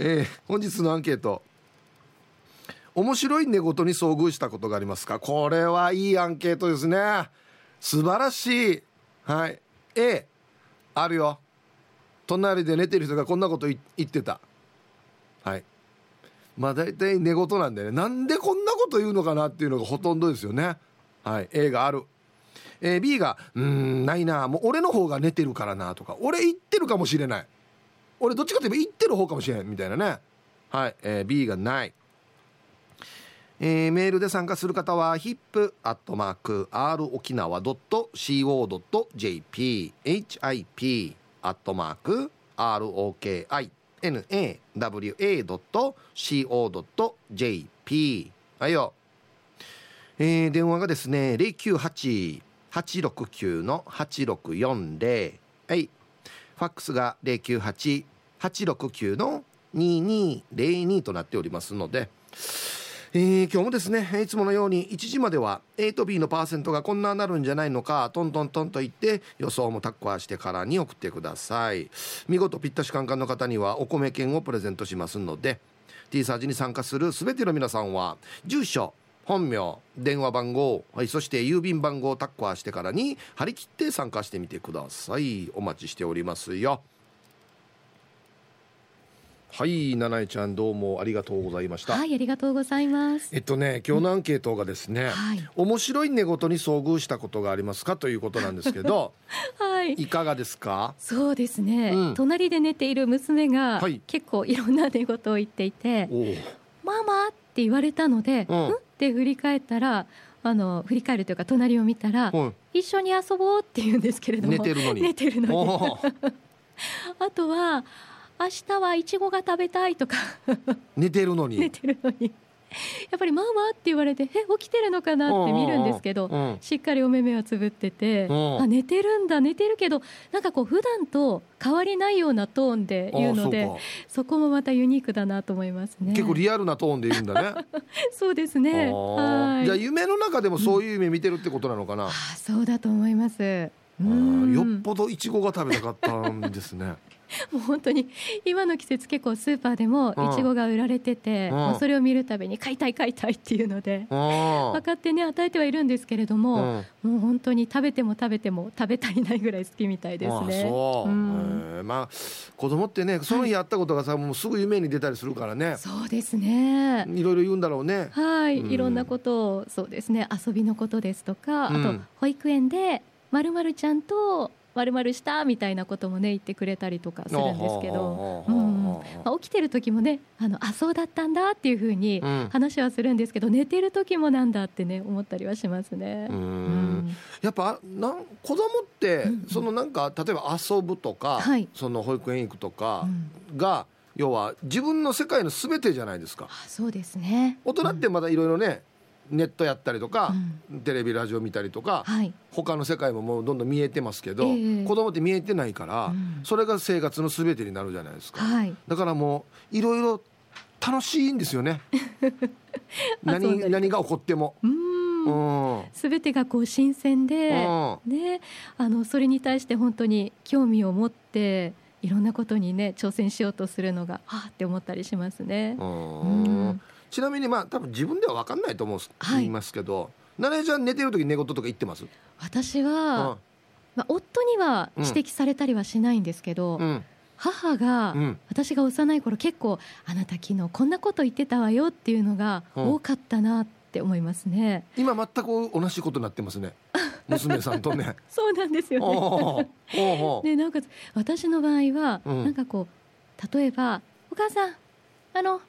えー、本日のアンケート。面白い寝言に遭遇したことがありますか？これはいいアンケートですね。素晴らしい。はい。A あるよ。隣で寝てる人がこんなこと言ってた。はい。まあ大体寝言なんでね。なんでこんなこと言うのかなっていうのがほとんどですよね。はい。A がある。え、B が「うんないな。もう俺の方が寝てるからな」とか「俺言ってるかもしれない」俺どっちかといえば言ってる方かもしれんみたいなね。はい、えー、B がない。えー、メールで参加する方は hip.r 沖縄 .co.jp hip アットマーク ROKINAWA.co.jp はいよ、えー、電話がですね098-869-8640はい。ファックスが098 869-2202となっておりますのでえー、今日もですねいつものように1時までは A と B のパーセントがこんななるんじゃないのかトントントンと言って予想もタッコアしてからに送ってください。見事ぴったしカンカンの方にはお米券をプレゼントしますので T サージに参加する全ての皆さんは住所本名電話番号、はい、そして郵便番号をタッコアしてからに張り切って参加してみてください。お待ちしておりますよ。はい七重ちゃんどうもありがとうございました。はいありがとうございます。えっとね今日のアンケートがですね、うんはい、面白い寝言に遭遇したことがありますか？ということなんですけど はい。いかがですか？そうですね、うん、隣で寝ている娘が、はい、結構いろんな寝言を言っていてママって言われたので、うん、って振り返ったらあの振り返るというか隣を見たら、一緒に遊ぼうって言うんですけれども寝てるのに。寝てるのに。あとは明日はいちごが食べたいとか。寝てるのに。寝てるのに。やっぱりママって言われてえ起きてるのかなって見るんですけど、しっかりお目目はつぶってて、あ寝てるんだ寝てるけどなんかこう普段と変わりないようなトーンで言うのでそこもまたユニークだなと思いますね。結構リアルなトーンで言うんだね。そうですね。はい。じゃあ夢の中でもそういう夢見てるってことなのかな、うん、あそうだと思います。よっぽどいちごが食べたかったんですね もう本当に今の季節結構スーパーでもいちごが売られてて、もうそれを見るたびに買いたい買いたいっていうので分かってね与えてはいるんですけれども、もう本当に食べても食べても食べたいないぐらい好きみたいですね。そう、うん、まあ子供ってねその日やったことがさ、もうすぐ夢に出たりするからね。そうですね。いろいろ言うんだろうね。はい、いろんなことをそうですね。遊びのことですとか、あと保育園でまるまるちゃんとまるまるしたみたいなこともね言ってくれたりとかするんですけど、うんまあ、起きてる時もねあのあそうだったんだっていうふうに話はするんですけど、うん、寝てる時もなんだってね思ったりはしますね。うん、やっぱなん子供って、そのなんか例えば遊ぶとか、はい、その保育園行くとかが、要は自分の世界のすべてじゃないですか。そうですね。大人ってまだいろいろね、ネットやったりとか、うん、テレビラジオ見たりとか、はい、他の世界ももうどんどん見えてますけど、えー、子供って見えてないから、うん、それが生活の全てになるじゃないですか、はい、だからもういろいろ楽しいんですよね。何何が起こっても。すべてがこう新鮮で、ね、あのそれに対して本当に興味を持っていろんなことにね挑戦しようとするのがはあって思ったりしますね。うんちなみにまあ多分自分では分かんないと思う、はい、言いますけど奈々ちゃん寝てる時寝言とか言ってます？私は、うん、まあ、夫には指摘されたりはしないんですけど、うん、母が、うん、私が幼い頃結構あなた昨日こんなこと言ってたわよっていうのが多かったなって思いますね、今全く同じことになってますね。娘さんとね。そうなんですよね。でなんか私の場合は、なんかこう例えば「お母さんあの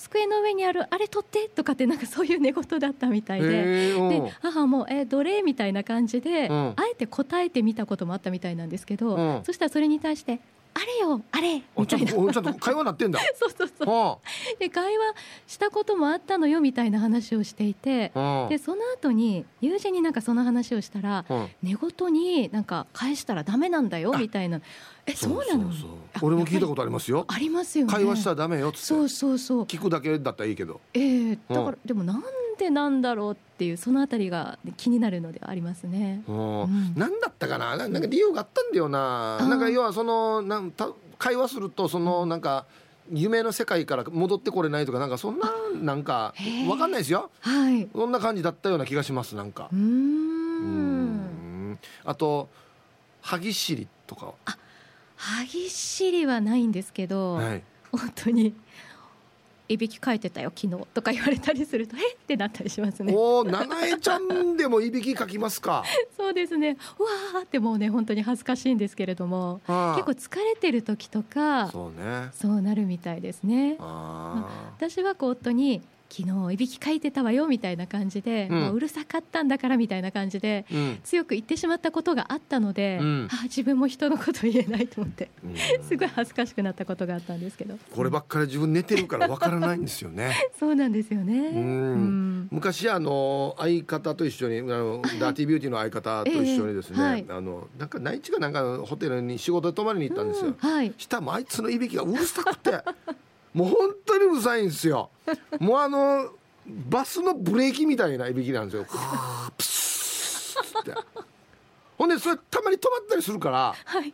机の上にあるあれ取ってとかってなんかそういう寝言だったみたいで。で母もえどれみたいな感じで、うん、あえて答えてみたこともあったみたいなんですけど、うん、そしたらそれに対してあれよあれみたいな。ちょっと会話なってんだ。そうそうそう。で会話したこともあったのよみたいな話をしていてでその後に友人になんかその話をしたら寝言になんか返したらダメなんだよみたいな。えそうなの？俺も聞いたことありますよ。ありますよ、ね、会話したらダメよっって。そうそうそう。聞くだけだったらいいけど。ええー、だから、でもなんでなんだろうっていうそのあたりが気になるのではありますね、うん、何だったかな？なんか理由があったんだよな。なんか要はそのなんた会話するとそのなんか夢の世界から戻ってこれないとかなんかそんななんかわかんないですよ。はい。そんな感じだったような気がしますなんか。うん。あと歯ぎしりとか歯ぎしりはないんですけど、はい。本当にいびきかいてたよ昨日とか言われたりするとえ？ってなったりしますね。おお七重ちゃんでもいびきかきますか。そうですね。うわーってもうね本当に恥ずかしいんですけれどもああ結構疲れてる時とかそうね。そうなるみたいですね。あ私はこう夫に昨日いびきかいてたわよみたいな感じで、うん。もううるさかったんだからみたいな感じでーうん。強く言ってしまったことがあったので、うん。あ自分も人のこと言えないと思ってうん。すごい恥ずかしくなったことがあったんですけど。こればっかり自分寝てるからわからないんですよね。そうなんですよね。昔あの相方と一緒にあのダーティービューティーの相方と一緒にですね、ええはい。あのなんか内地かなんかのホテルに仕事で泊まりに行ったんですよ、うんはい。したらあいつのいびきがうるさくてもう本当にうるさいんですよ。もうあのバスのブレーキみたいないびきなんですよ。プスーって。ほんでそれたまに止まったりするからはい。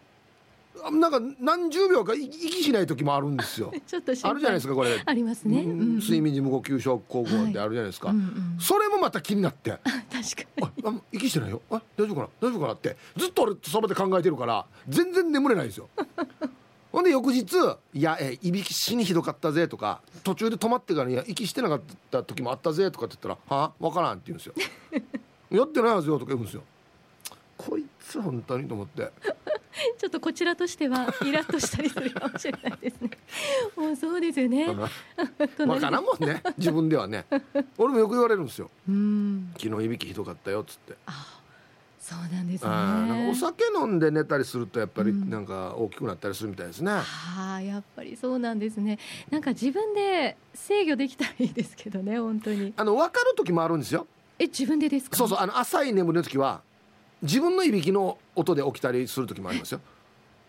あなんか何十秒か息息しない時もあるんですよ。ちょっと心配。あるじゃないですかこれ。ありますね、うん。うん睡眠時無呼吸症候群ってあるじゃないですか、うんうんそれもまた気になって。確かに。息してないよ。あ大丈夫かな？大丈夫かな？って。ずっと俺そばで考えてるから全然眠れないんですよほんで翌日「いやえいびき死にひどかったぜ」とか途中で止まってから「いや息してなかった時もあったぜ」とかって言ったら「はあ？分からん」って言うんですよ「やってないはずよ」とか言うんですよ。こいつ本当にと思って。ちょっとこちらとしてはイラッとしたりするかもしれないですね。もうそうですよね。分からんもんね自分ではね。俺もよく言われるんですよ。うん「昨日いびきひどかったよ」っつって。そうなんですねあーなんかお酒飲んで寝たりするとやっぱりうんなんか大きくなったりするみたいですね。ああやっぱりそうなんですねなんか自分で制御できたらいいですけどね本当にあの分かる時もあるんですよ。え自分でですか？そうそうあの浅い眠りの時は自分のいびきの音で起きたりする時もありますよ。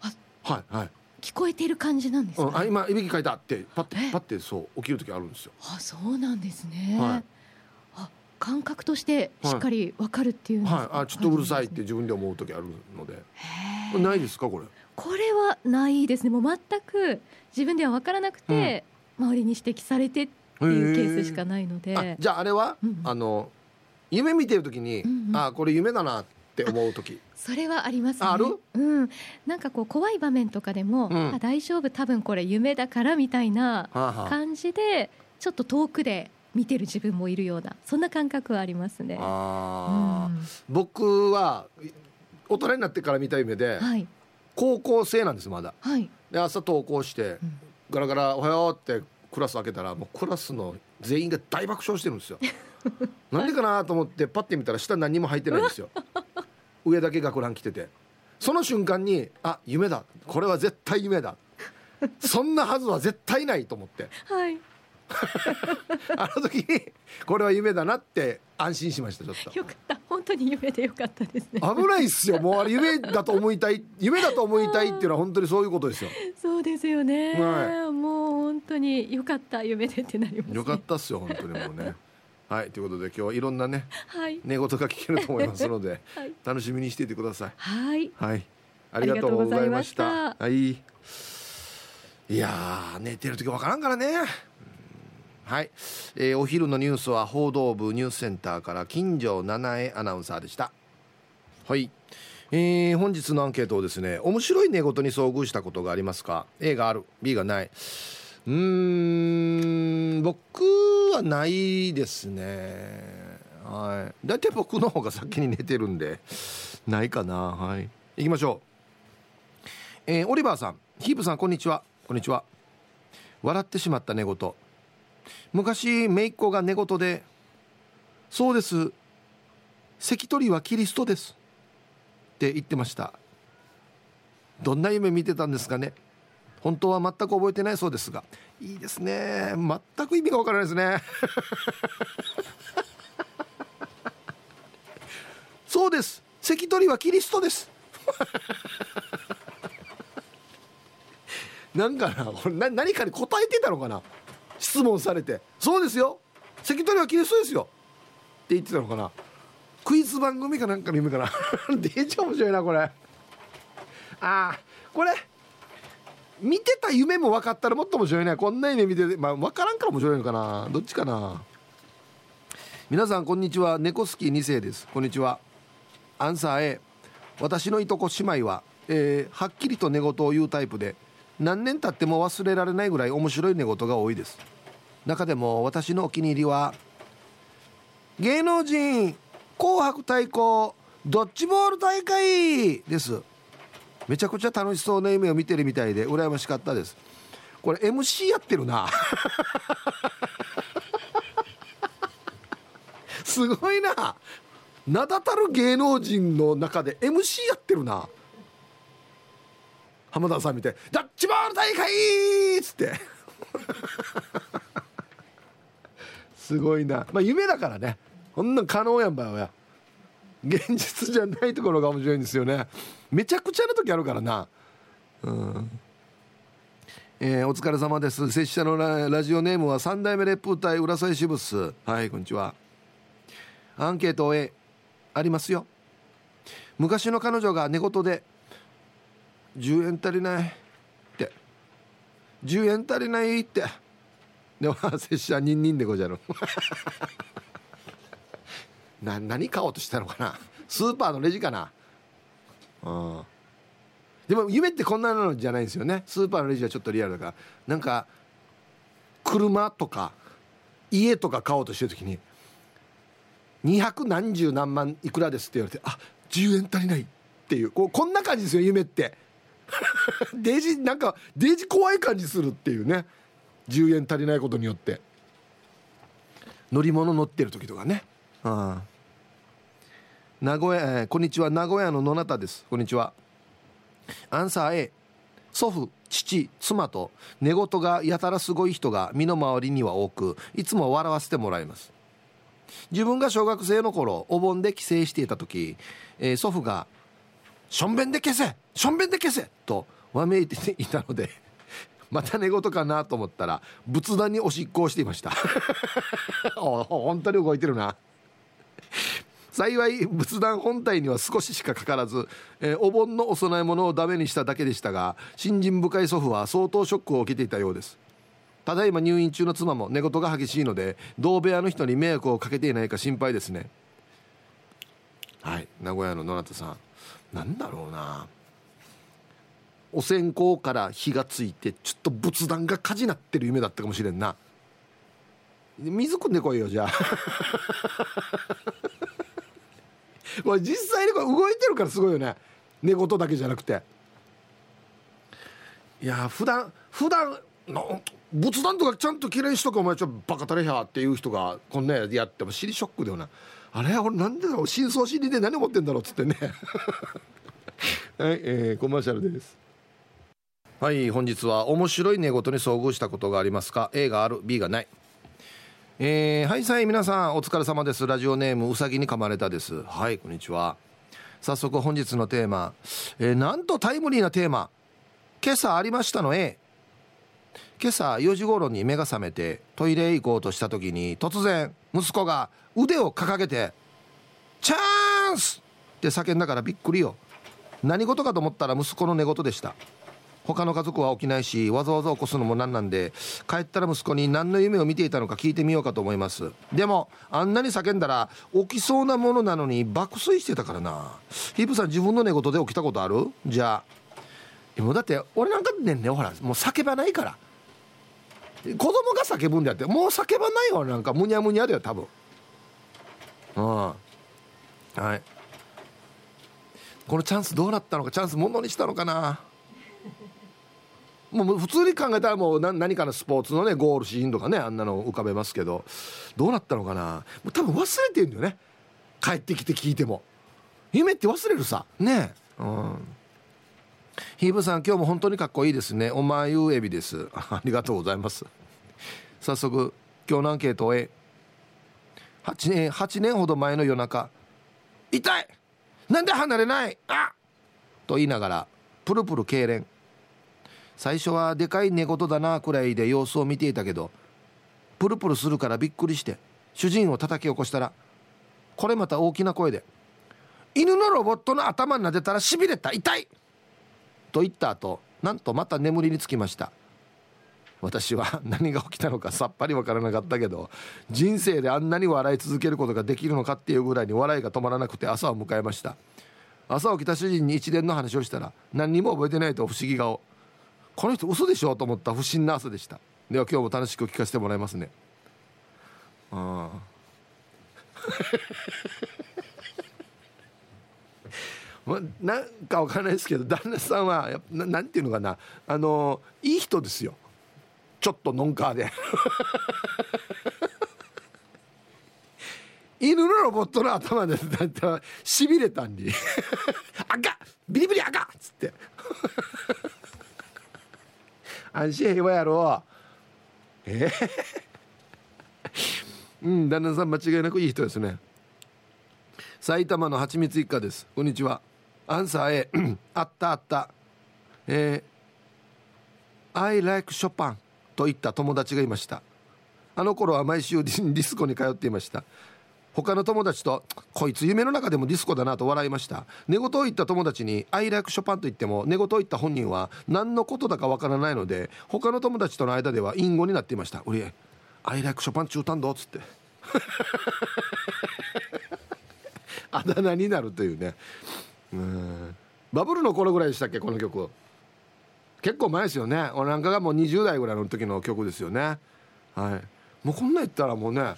あはいはい。聞こえている感じなんですか、うん、あ今いびきかいたってパッてえ？パッてそう起きる時あるんですよ。あそうなんですね、はいあ感覚としてしっかりわかるっていうんですか、はい。あちょっとうるさいって自分で思う時あるので。ないですかこれ？これはないですね。もう全く自分では分からなくて、周りに指摘されてっていうケースしかないので。あじゃああれは、うんあの夢見てる時に、うんうん。あこれ夢だなって思う時。それはありますね。ある？うん、なんかこう怖い場面とかでも、うん。あ大丈夫多分これ夢だからみたいな感じでちょっと遠くで見てる自分もいるようなそんな感覚はありますね。うん。僕は大人になってから見た夢で、はい。高校生なんですまだ。はい、で朝登校してうん。ガラガラ「おはよう」ってクラス開けたらもうクラスの全員が大爆笑してるんですよ。なんでかなと思ってパッて見たら下何にも入ってないんですよ。上だけ学ラン着てて。その瞬間にあ夢だ。これは絶対夢だ。そんなはずは絶対ないと思って。はい、あの時にこれは夢だなって安心しましたちょっと。よかった。本当に夢でよかったですね。危ないっすよ。もうあれ 夢だと思いたい夢だと思いたいっていうのは本当にそういうことですよ。そうですよね、はもう本当によかった夢でってなります、ね。よかったっすよ本当にもうね。はいということで今日はいろんなねはい、寝言が聞けると思いますのではい、楽しみにしていてください。はい、はい。ありがとうございました。はい。いやー寝てる時わからんからね。うんはい、えーお昼のニュースは報道部ニュースセンターから金城七重アナウンサーでした。はい。えー本日のアンケートをですね面白い寝言に遭遇したことがありますか？A がある。B がない。うーん僕はないですね。はい。大体僕の方が先に寝てるんでないかな。はい。行きましょう。えーオリバーさん。ヒープさんこんにちは。こんにちは。笑ってしまった寝言昔姪っ子が寝言で「そうです。関取はキリストです」って言ってました。どんな夢見てたんですかね。本当は全く覚えてないそうですが。いいですね。全く意味がわからないですね。そうです。関取はキリストです。なんかなこれな何かに答えてたのかな。質問されて「そうですよ。関取はキリストですよ」って言ってたのかな。クイズ番組かなんかの夢かな。デージ面白いなこれ。ああこれ見てた夢も分かったらもっと面白いね。こんな夢見てまあ分からんから面白いのかな。どっちかな。皆さんこんにちは。猫好き2世です。こんにちは。アンサー A 私のいとこ姉妹は、えー、はっきりと寝言を言うタイプで何年経っても忘れられないぐらい面白い寝言が多いです。中でも私のお気に入りは芸能人紅白対抗ドッジボール大会です。めちゃくちゃ楽しそうな夢を見てるみたいで羨ましかったです。これ MC やってるな。すごいな。名だたる芸能人の中で MC やってるな。浜田さん見て「ダッチボール大会!」っつって。すごいな。まあ夢だからね。こんなん可能やんばよや。現実じゃないところが面白いんですよね。めちゃくちゃな時あるからな。うん。えー、お疲れ様です。拙者のラジオネームは三代目烈風隊浦添支部っす。はいこんにちは。アンケート A ありますよ。昔の彼女が寝言で「10円足りない」って「10円足りない」って。でも拙者ニンニンでごじゃる な何買おうとしたのかな。スーパーのレジかな。うん。でも夢ってこんなのじゃないんですよね。スーパーのレジはちょっとリアルだから。なんか車とか家とか買おうとしてる時に200何十何万いくらですって言われてあ10円足りないっていう。こうこんな感じですよ夢って。デージなんかデージ怖い感じするっていうね。10円足りないことによって。乗り物乗ってる時とかね。あ名古屋、えー、こんにちは。名古屋の野中です。こんにちは。アンサー A 祖父父妻と寝言がやたらすごい人が身の回りには多くいつも笑わせてもらいます。自分が小学生の頃お盆で帰省していた時、えー、祖父が「しょんべんで消せしょんべんで消せ!」とわめいていたので また寝言かなと思ったら仏壇におしっこをしていました。本当に動いてるな。幸い仏壇本体には少ししかかからず、えー、お盆のお供え物をダメにしただけでしたが信心深い祖父は相当ショックを受けていたようです。ただいま入院中の妻も寝言が激しいので同部屋の人に迷惑をかけていないか心配ですね。はい名古屋の野中さん。なんだろうな。お線香から火がついてちょっと仏壇が火事になってる夢だったかもしれんな。水汲んでこいよじゃあ。実際にこれ動いてるからすごいよね。寝言だけじゃなくて。いや普段普段の仏壇とかちゃんときれいにしとくお前ちょっとバカたれやっていう人がこんなやっても尻ショックだよな。あれ？俺なんでだろう？深層心理で何思ってんだろう？っつってね。はい、えー、コマーシャルです。はい本日は面白い寝言に遭遇したことがありますか？A がある B がない。えー、はいさい皆さんお疲れ様です。ラジオネームうさぎに噛まれたです。はいこんにちは。早速本日のテーマ、えー、なんとタイムリーなテーマ。今朝ありましたの？A 今朝4時頃に目が覚めてトイレへ行こうとした時に突然息子が腕を掲げて「チャンス!」って叫んだからびっくりよ。何事かと思ったら息子の寝言でした。他の家族は起きないしわざわざ起こすのもなんなんで帰ったら息子に何の夢を見ていたのか聞いてみようかと思います。でもあんなに叫んだら起きそうなものなのに爆睡してたからな。ヒープさん自分の寝言で起きたことある？じゃあもうだって俺なんかねんねほらもう叫ばないから。子供が叫ぶんだって。もう叫ばないよなんかむにゃむにゃだよ多分。うん。はい。このチャンスどうなったのかチャンスものにしたのかな。もう普通に考えたらもう何かのスポーツのねゴールシーンとかねあんなの浮かべますけど。どうなったのかな。もう多分忘れてるんだよね。帰ってきて聞いても。夢って忘れるさ。ね。えうん。ヒーブさん今日も本当にかっこいいですね。おまゆエビです。ありがとうございます。早速今日のアンケートへ。8, 年8年ほど前の夜中「痛い！なんで離れない？あ！と言いながらプルプル痙攣。最初はでかい寝言だなくらいで様子を見ていたけどプルプルするからびっくりして主人を叩き起こしたらこれまた大きな声で「犬のロボットの頭撫でたらしびれた。痛い!」と言った後なんとまた眠りにつきました。私は 何が起きたのかさっぱりわからなかったけど人生であんなに笑い続けることができるのかっていうぐらいに笑いが止まらなくて朝を迎えました。朝起きた主人に一連の話をしたら何にも覚えてないと不思議顔。この人嘘でしょと思った不審な朝でした。では今日も楽しく聞かせてもらいますね。ああ。ま、なんかわかんないですけど旦那さんはななんていうのかな。あのいい人ですよ。ちょっとノンカーで。犬のロボットの頭でだったらしびれたんに「赤！ビリビリ赤!」っつって。安心平和やろ。え？ー、うん旦那さん間違いなくいい人ですね。埼玉のはちみつ一家です。こんにちは。アンサー A あったあった。えー、I like Chopin と言った友達がいました。あの頃は毎週ディスコに通っていました。他の友達と「こいつ夢の中でもディスコだな」と笑いました。寝言を言った友達に「アイラクショパン」と言っても寝言を言った本人は何のことだかわからないので他の友達との間では隠語になっていました「俺アイライクショパン中短度」っつって。あだ名になるというね。うん。バブルの頃ぐらいでしたっけこの曲結構前ですよね。俺なんかがもう20代ぐらいの時の曲ですよね。はい。もうこんな言ったらもうね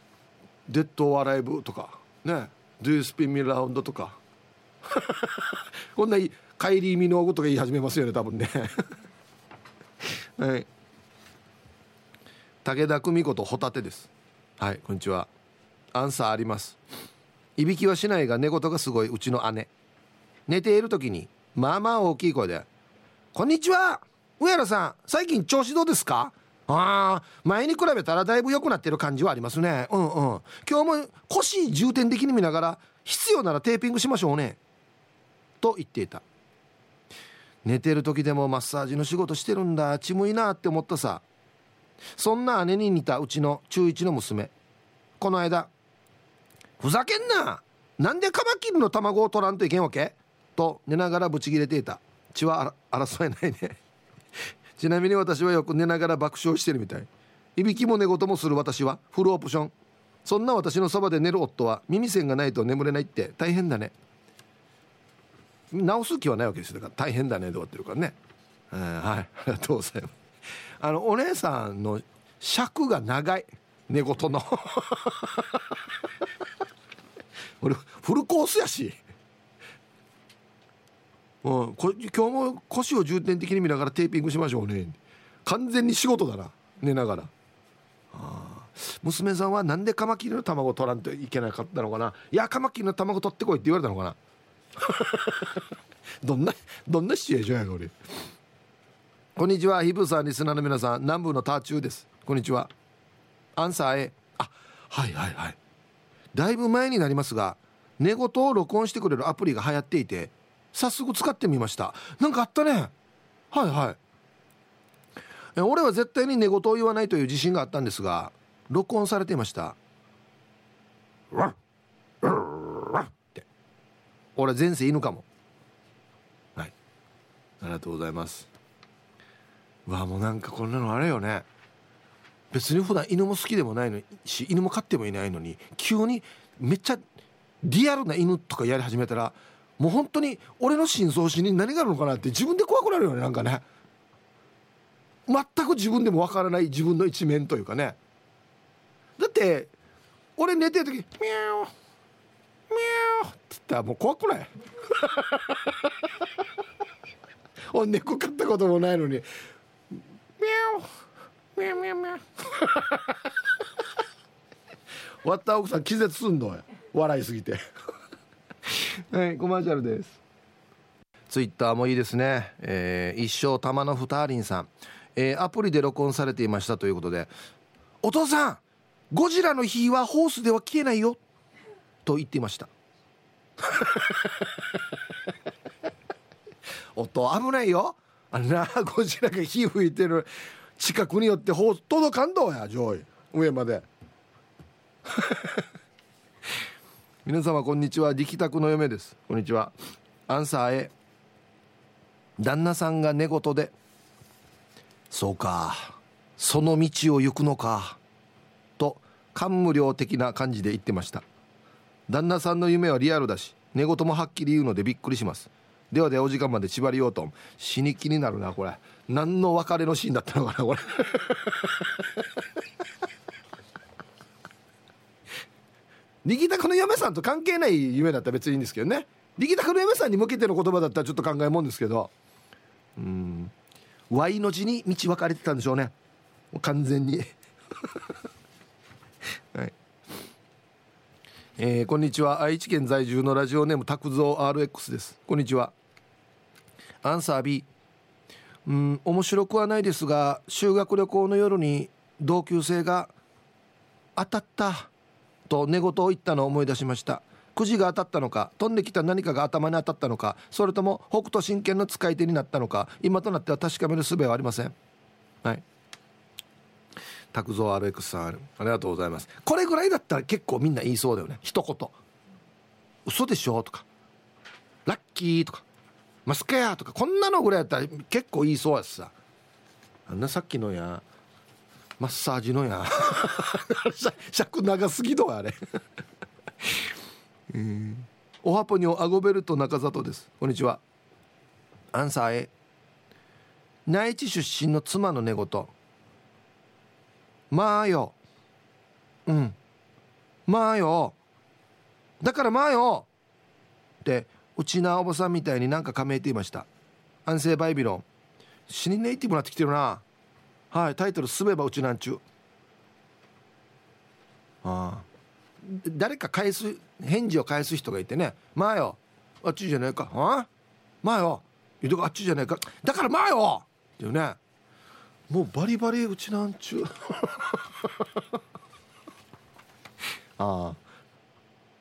「デッド・オアライブ」とかね「Do You Spin Me Round」とか。こんなカイリー・ミノーグとか言い始めますよね多分ね。はい。武田久美子とホタテです。はいこんにちは。アンサーあります。いびきはしないが寝言がすごい。うちの姉。寝ている時にまあまあ大きい声で「こんにちは。上原さん最近調子どうですか?」ああ前に比べたらだいぶ良くなってる感じはありますね。うんうん。今日も腰重点的に見ながら必要ならテーピングしましょうね。と言っていた。寝てる時でもマッサージの仕事してるんだ。ちむいなって思ったさ。そんな姉に似たうちの中1の娘。この間「ふざけんな。なんでカマキリの卵を取らんといけんわけ?」と寝ながらブチギレていた。血は争えないね。ちなみに私はよく寝ながら爆笑してるみたい。いびきも寝言もする私は。フルオプション。そんな私のそばで寝る夫は耳栓がないと眠れないって。大変だね。直す気はないわけですだから大変だねで終わってるからね、えー、はい。ありがとうございます。あのお姉さんの尺が長い。寝言の。俺フルコースやし。うん、こ今日も腰を重点的に見ながらテーピングしましょうね。完全に仕事だな。寝ながら。娘さんはなんでカマキリの卵取らんといけなかったのかな。いやカマキリの卵取ってこいって言われたのかな。どんなどんなシチュエーションやこれ。こんにちはヒブさんリスナーの皆さん。南部のターチューです。こんにちは。アンサー A あはいはいはい。だいぶ前になりますが寝言を録音してくれるアプリが流行っていて早速使ってみました。なんかあったね。はいはい。俺は絶対に寝言を言わないという自信があったんですが録音されていました。って。俺前世犬かも。はい。ありがとうございます。わあもうなんかこんなのあれよね。別に普段犬も好きでもないのし犬も飼ってもいないのに急にめっちゃリアルな犬とかやり始めたらもう本当に俺の深層心に何があるのかなって自分で怖くなるよねなんかね。全く自分でもわからない自分の一面というかね。だって俺寝てる時「ミャーミャー」って言ったらもう怖くない？俺猫飼ったこともないのに「ミャーミャーミャーミャ」終わった奥さん気絶すんのよ。笑いすぎて。はいコマーシャルです。ツイッターもいいですね、えー、一生玉のふたりんさん、えー、アプリで録音されていましたということでお父さんゴジラの火はホースでは消えないよ。と言っていました。音危ないよ。あんなゴジラが火吹いてる。近くによってホース届かんどうや上位上まで。皆様こんにちは。力宅の嫁です。こんにちは。アンサー A 旦那さんが寝言で「そうか。その道を行くのか」と感無量的な感じで言ってました。旦那さんの夢はリアルだし寝言もはっきり言うのでびっくりします。ではでお時間まで縛りようと。死に気になるなこれ。何の別れのシーンだったのかなこれ。力拓の嫁さんと関係ない夢だったら別にいいんですけどね。力拓の嫁さんに向けての言葉だったらちょっと考えもんですけど。うん。Y の字に道分かれてたんでしょうね。完全に。はい。えー、こんにちは。愛知県在住のラジオネーム拓蔵 RX です。こんにちは。アンサー B うん面白くはないですが修学旅行の夜に同級生が「当たった」と寝言を言ったのを思い出しました。くじが当たったのか飛んできた何かが頭に当たったのかそれとも北斗神拳の使い手になったのか今となっては確かめる術はありません。はい。拓蔵 RX さんありがとうございます。これぐらいだったら結構みんな言いそうだよね。一言。嘘でしょとか。ラッキーとか。マスカヤとか。こんなのぐらいやったら結構言いそうやしさ。あんなさっきのやマッサージのや。尺長すぎどあれ。うん。おはぽにょアゴベルト中里です。こんにちは。アンサー A 内地出身の妻の寝言。まあよ。うん。まあよ。だからまあよ。ってうちなおばさんみたいになんか加盟っていました。安静バイビロン。死にネイティブなってきてるな。はいタイトル「すべばうちなんちゅう」ああ。誰か返す返事を返す人がいてね「まあよあっちじゃないか。あまあよあっちじゃないか。だからまあよ!」っていうね。もうバリバリうちなんちゅう。ああ。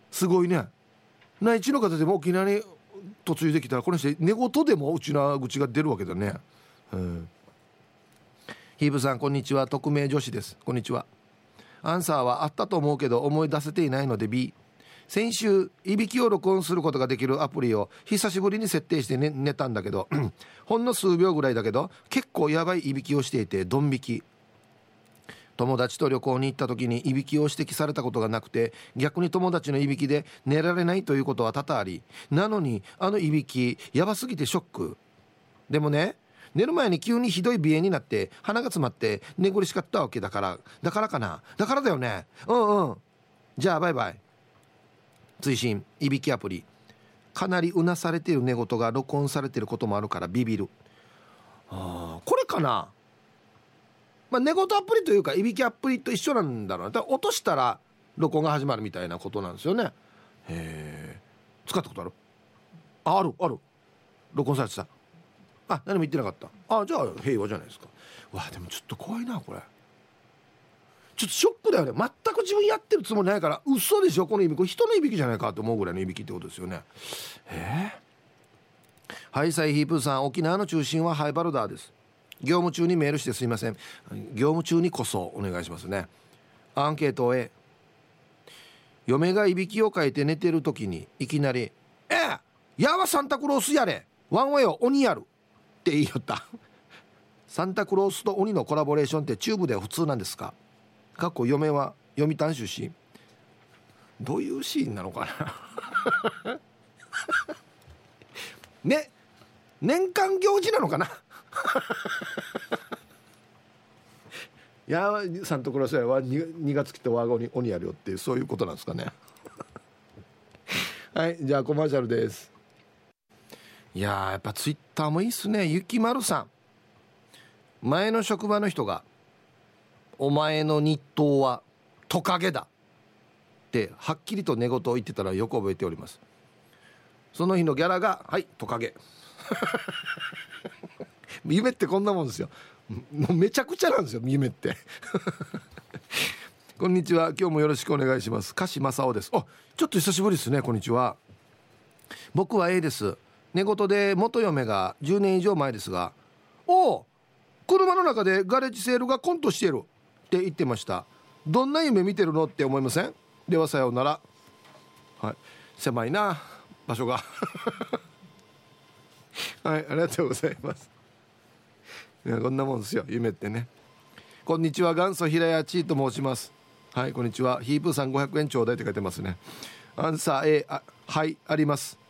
すごいね。内地の方でも沖縄に嫁いできたらこの人寝言でもうちな口が出るわけだね。うん。ヒーブさんこんにちは。匿名女子です。こんにちは。アンサーはあったと思うけど思い出せていないので B 先週いびきを録音することができるアプリを久しぶりに設定して寝寝たんだけど ほんの数秒ぐらいだけど結構やばいいびきをしていてドン引き。友達と旅行に行った時にいびきを指摘されたことがなくて逆に友達のいびきで寝られないということは多々あり。なのにあのいびきやばすぎてショック。でもね寝る前に急にひどい鼻炎になって鼻が詰まって寝苦しかったわけだからだからかな？だからだよね？うんうん。じゃあバイバイ。追伸いびきアプリ。かなりうなされてる寝言が録音されてることもあるからビビる。あこれかな？まあ寝言アプリというかいびきアプリと一緒なんだろうな。落としたら録音が始まるみたいなことなんですよね。へえ使ったことあるあある？ある。録音されてた？あ何も言ってなかった。あじゃあ平和じゃないですか。わでもちょっと怖いなこれ。ちょっとショックだよね。全く自分やってるつもりないから嘘でしょこのいびきこれ人のいびきじゃないかと思うぐらいのいびきってことですよね。え？ー、ハイサイヒープーさん。沖縄の中心はハイバルダーです。業務中にメールしてすいません。業務中にこそお願いしますね。アンケート A 嫁がいびきをかいて寝てる時にいきなり「ええやわサンタクロースやれ。ワンウェイを鬼やる」って言いよったサンタクロースと鬼のコラボレーションってチューブでは普通なんですか？過去嫁は読谷出身どういうシーンなのかな？ね年間行事なのかな？い やサンタクロースは 2, 2月来て我がに鬼やるよっていうそういうことなんですかね。はいじゃあコマーシャルです。いややっぱツイッターもいいっすね。ゆきまるさん。前の職場の人が「お前の日当はトカゲだ」ってはっきりと寝言を言ってたらよく覚えております。その日のギャラが「はいトカゲ」夢ってこんなもんですよ。もうめちゃくちゃなんですよ夢って。こんにちは。今日もよろしくお願いします。歌詞正雄です。あちょっと久しぶりですね。こんにちは。僕は A です。寝言で元嫁が10年以上前ですが「おお車の中でガレージセールがコントしてる」って言ってました。どんな夢見てるのって思いません？ではさようなら。はい。狭いな場所が。はいありがとうございます。いやこんなもんですよ夢ってね。こんにちは元祖平屋ちーと申します。はいこんにちは。ヒープーさん500円ちょうだいって書いてますね。アンサー A あはいあります。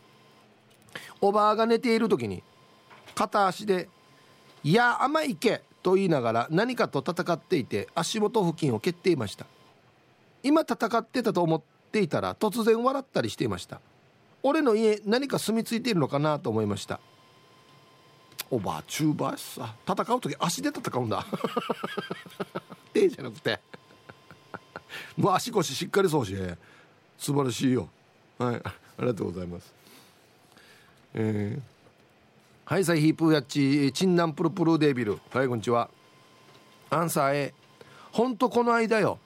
おばあが寝ている時に片足で「いや甘いけ」と言いながら何かと戦っていて足元付近を蹴っていました。今戦ってたと思っていたら突然笑ったりしていました。俺の家何か住み着いているのかなと思いましたおばあチューバーさ戦う時足で戦うんだ 手じゃなくて。もう足腰しっかりそうし素晴らしいよ。はいありがとうございます。えー、はいサイヒープーやっちチンナンプルプルデビル。はいこんにちは。アンサー A ほんとこの間よ。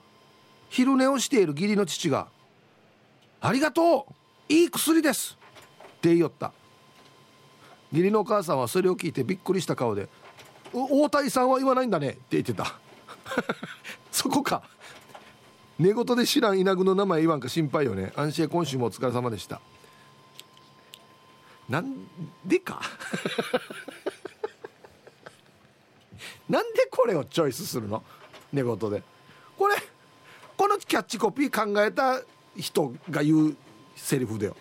昼寝をしている義理の父が「ありがとう。いい薬です」って言いよった。義理のお母さんはそれを聞いてびっくりした顔で「大谷さんは言わないんだね」って言ってた。そこか。寝言で知らん稲具の名前言わんか心配よね。安心今週もお疲れ様でした。なんでか？なんでこれをチョイスするの？寝言で。これこのキャッチコピー考えた人が言うセリフだよ。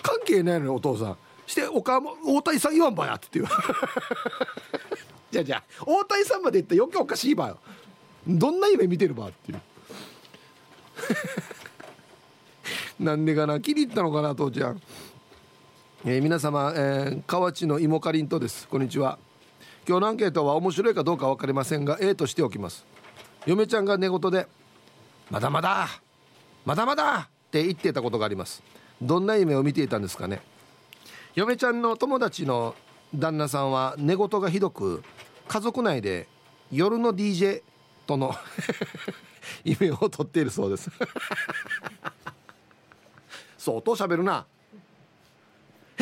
関係ないのよお父さん。してお母も大谷さん言わんばやって言う。じゃあじゃあ大谷さんまで言ったら余計おかしいばよ。どんな夢見てるばっていう。なんでかな？気に入ったのかな父ちゃん、えー、皆様、えー、河内の芋かりんとです。こんにちは。今日のアンケートは面白いかどうか分かりませんが A としておきます。嫁ちゃんが寝言で「まだまだまだまだ!」って言ってたことがあります。どんな夢を見ていたんですかね。嫁ちゃんの友達の旦那さんは寝言がひどく家族内で夜の DJ との 夢を取っているそうです。相当喋るな「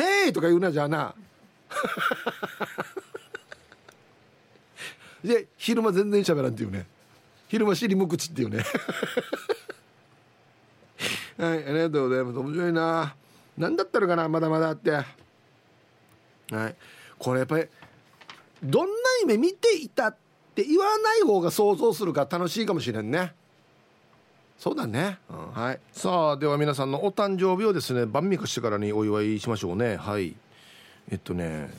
へい!」とか言うなじゃあな。で昼間全然喋らんっていうね。昼間尻無口っていうね。はいありがとうございます。面白いな。何だったのかなまだまだって。はい。これやっぱりどんな夢見ていたって言わない方が想像するから楽しいかもしれんね。そうだね、うん、はい。さあでは皆さんのお誕生日をですね晩御してからにお祝いしましょうね。はい。えっとね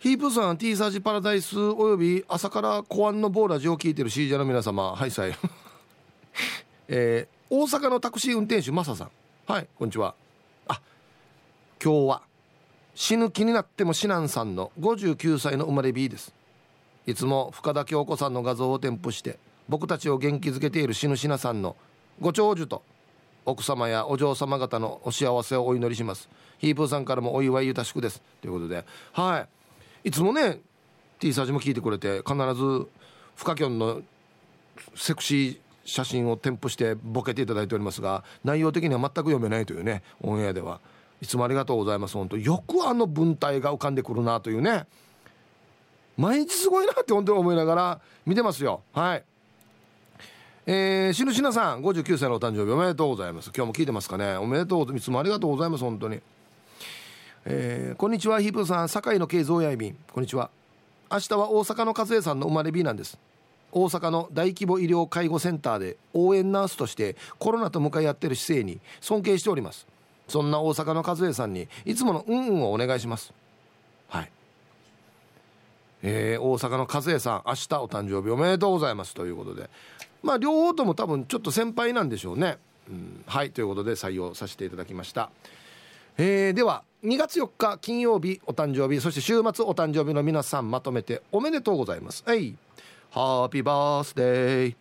ヒープさん T サージパラダイスおよび朝から公安のボーラジを聞いてる CJ の皆様。はいさい。えー、大阪のタクシー運転手マサさん。はいこんにちは。あ今日は死ぬ気になっても死なんさんの59歳の生まれ B です。いつも深田恭子さんの画像を添付して僕たちを元気づけている死ぬしなさんのご長寿と奥様やお嬢様方のお幸せをお祈りします。ヒープーさんからもお祝いゆたしくです。ということではい。いつもね T サージも聞いてくれて必ずフカキョンのセクシー写真を添付してボケていただいておりますが内容的には全く読めないというねオンエアでは。いつもありがとうございます。本当よくあの文体が浮かんでくるなというね。毎日すごいなって本当に思いながら見てますよ。はい。えー、しぬしなさん59歳のお誕生日おめでとうございます。今日も聞いてますかね？おめでとういつもありがとうございます本当に。えー、こんにちはヒープさん堺の慶三やいびんこんにちは。明日は大阪の和江さんの生まれ日なんです。大阪の大規模医療介護センターで応援ナースとしてコロナと向かい合っている姿勢に尊敬しております。そんな大阪の和江さんにいつものうんうんをお願いします。はい。えー、大阪の和江さん明日お誕生日おめでとうございます。ということで。まあ両方とも多分ちょっと先輩なんでしょうね、うん、はい。ということで採用させていただきました、えー、では2月4日金曜日お誕生日そして週末お誕生日の皆さんまとめておめでとうございます。はい。ハッピーバースデー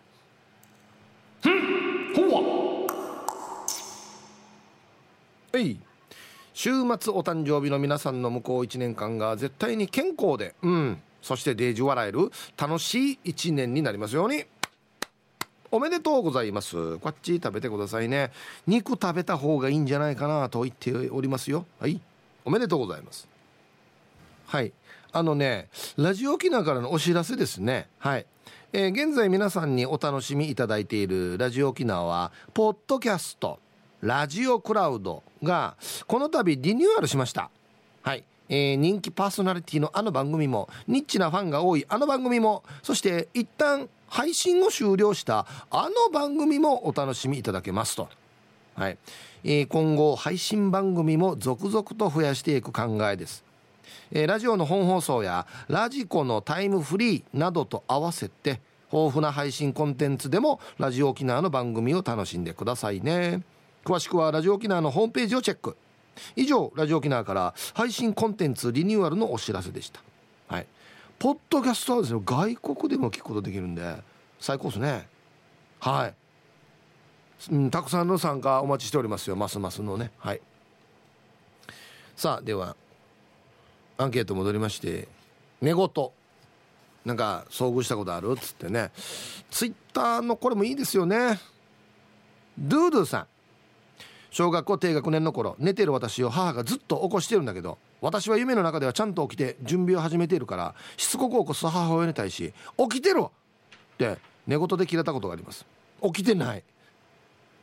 はい。週末お誕生日の皆さんの向こう1年間が絶対に健康でうん。そしてデージ笑える楽しい1年になりますように。おめでとうございます。こっち食べてくださいね。肉食べた方がいいんじゃないかなと言っておりますよ。はい。おめでとうございます。はい。あのねラジオ沖縄からのお知らせですね。はい。えー、現在皆さんにお楽しみいただいているラジオ沖縄はポッドキャストラジオクラウドがこの度リニューアルしました。はい。えー、人気パーソナリティのあの番組もニッチなファンが多いあの番組もそして一旦配信を終了したあの番組もお楽しみいただけますと、はい。えー、今後配信番組も続々と増やしていく考えです、えー、ラジオの本放送やラジコのタイムフリーなどと合わせて豊富な配信コンテンツでもラジオ沖縄の番組を楽しんでくださいね。詳しくはラジオ沖縄のホームページをチェック。以上ラジオ沖縄から配信コンテンツリニューアルのお知らせでした。はい。ポッドキャストはですね外国でも聞くことできるんで最高ですね。はい、うん、たくさんの参加お待ちしておりますよ。ますますのね。はい。さあではアンケート戻りまして寝言。なんか遭遇したことある？っつってね。ツイッターのこれもいいですよね。ドゥードゥさん。小学校低学年の頃寝てる私を母がずっと起こしてるんだけど私は夢の中ではちゃんと起きて準備を始めているからしつこく起こす母親に対し「起きてろ!」って寝言で切れたことがあります起きてない。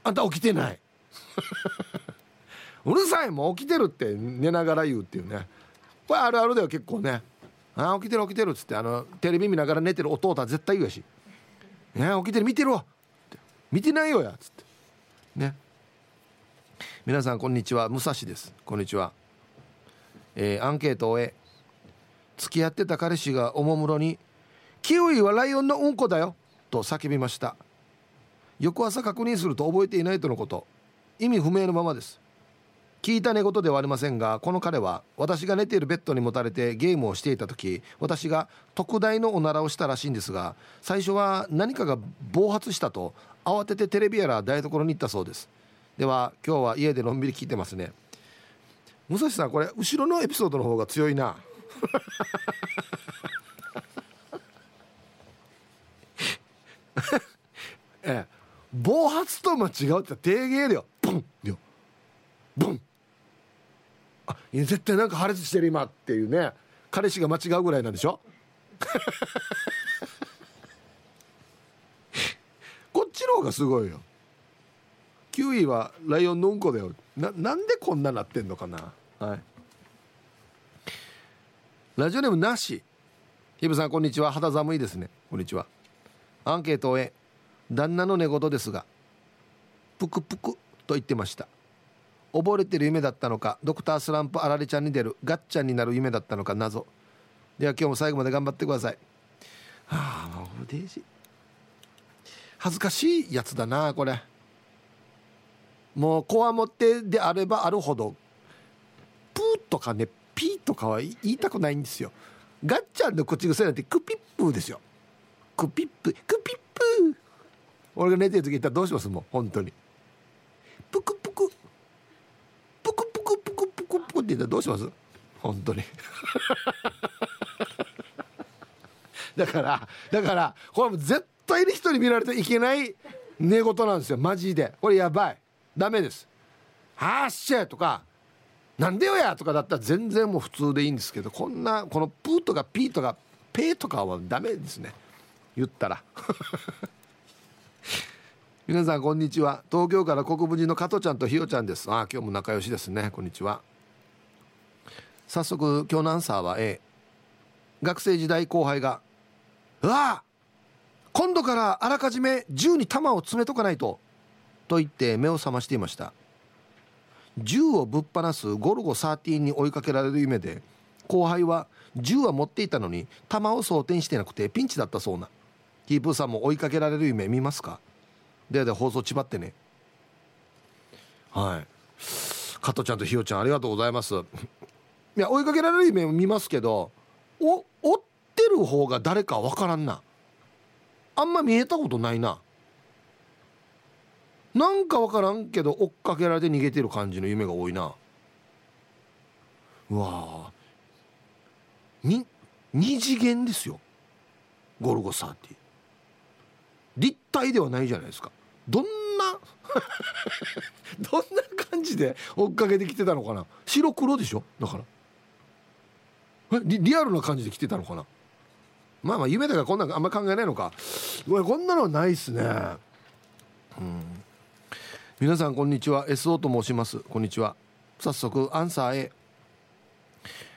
あんた起きてない。うるさいもう起きてるって寝ながら言うっていうね。これあるあるだよ結構ね。あ起きてる起きてるっつってあのテレビ見ながら寝てる弟は絶対言うやし「ね起きてる？見てるわ」見てないよや」っつって。ね。皆さんこんにちは。武蔵です。こんにちは。えー、アンケートを終え付き合ってた彼氏がおもむろに「キウイはライオンのうんこだよ」と叫びました。翌朝確認すると覚えていないとのこと。意味不明のままです。聞いた寝言ではありませんがこの彼は私が寝ているベッドにもたれてゲームをしていた時私が特大のおならをしたらしいんですが最初は何かが暴発したと慌ててテレビやら台所に行ったそうです。では今日は家でのんびり聞いてますね。武蔵さんこれ後ろのエピソードの方が強いな。ええ。暴発と間違うって低芸だよ。ボン！よ。ボン！あいや絶対なんか破裂してる今っていうね。彼氏が間違うぐらいなんでしょ？こっちの方がすごいよ。キウイはライオンのうんこだよ。ななんでこんななってんのかな？はい。ラジオネームなし。ひぶさんこんにちは。肌寒いですね。こんにちは。アンケートを終え旦那の寝言ですがぷくぷくと言ってました。溺れてる夢だったのかドクタースランプあられちゃんに出るガッチャンになる夢だったのか謎。では今日も最後まで頑張ってください。はあもうデイジ。恥ずかしいやつだなこれ。もうこわもてであればあるほどプーとかねピーとかは言いたくないんですよ。ガッチャンの口癖なんてクピップーですよ。クピップ。クピップ。ー俺が寝てる時言ったらどうします？もう本当に。プクプク。プクプクプクプクプクって言ったらどうします？本当に。だからだからこれも絶対に人に見られていけない寝言なんですよ。マジで。これやばい。ダメです「はっしゃ!」とか「なんでよや!」とかだったら全然もう普通でいいんですけどこんなこの「プー」とか「ピー」とか「ペー」とかはダメですね。言ったら。皆さんこんにちは。東京から国分寺の加トちゃんとひよちゃんです。あ今日も仲良しですね。こんにちは。早速今日のアンサーは A 学生時代後輩が「うわ今度からあらかじめ銃に弾を詰めとかないと」と言って目を覚ましていました。銃をぶっ放すゴルゴ13に追いかけられる夢で後輩は銃は持っていたのに弾を装填してなくてピンチだったそうな。キープーさんも追いかけられる夢見ますか？でで放送ちばってね。はい。加トちゃんとひよちゃんありがとうございます。いや追いかけられる夢見ますけどお追ってる方が誰かわからんな。あんま見えたことないな。なんか分からんけど追っかけられて逃げてる感じの夢が多いな。うわに二次元ですよ。ゴルゴ30立体ではないじゃないですか。どんな どんな感じで追っかけてきてたのかな。白黒でしょ？だから。リリアルな感じで来てたのかな？まあまあ夢だからこんなあんま考えないのか。こんなのはないっすね。うん。皆さんこんにちは。SO と申します。こんにちは。早速アンサー A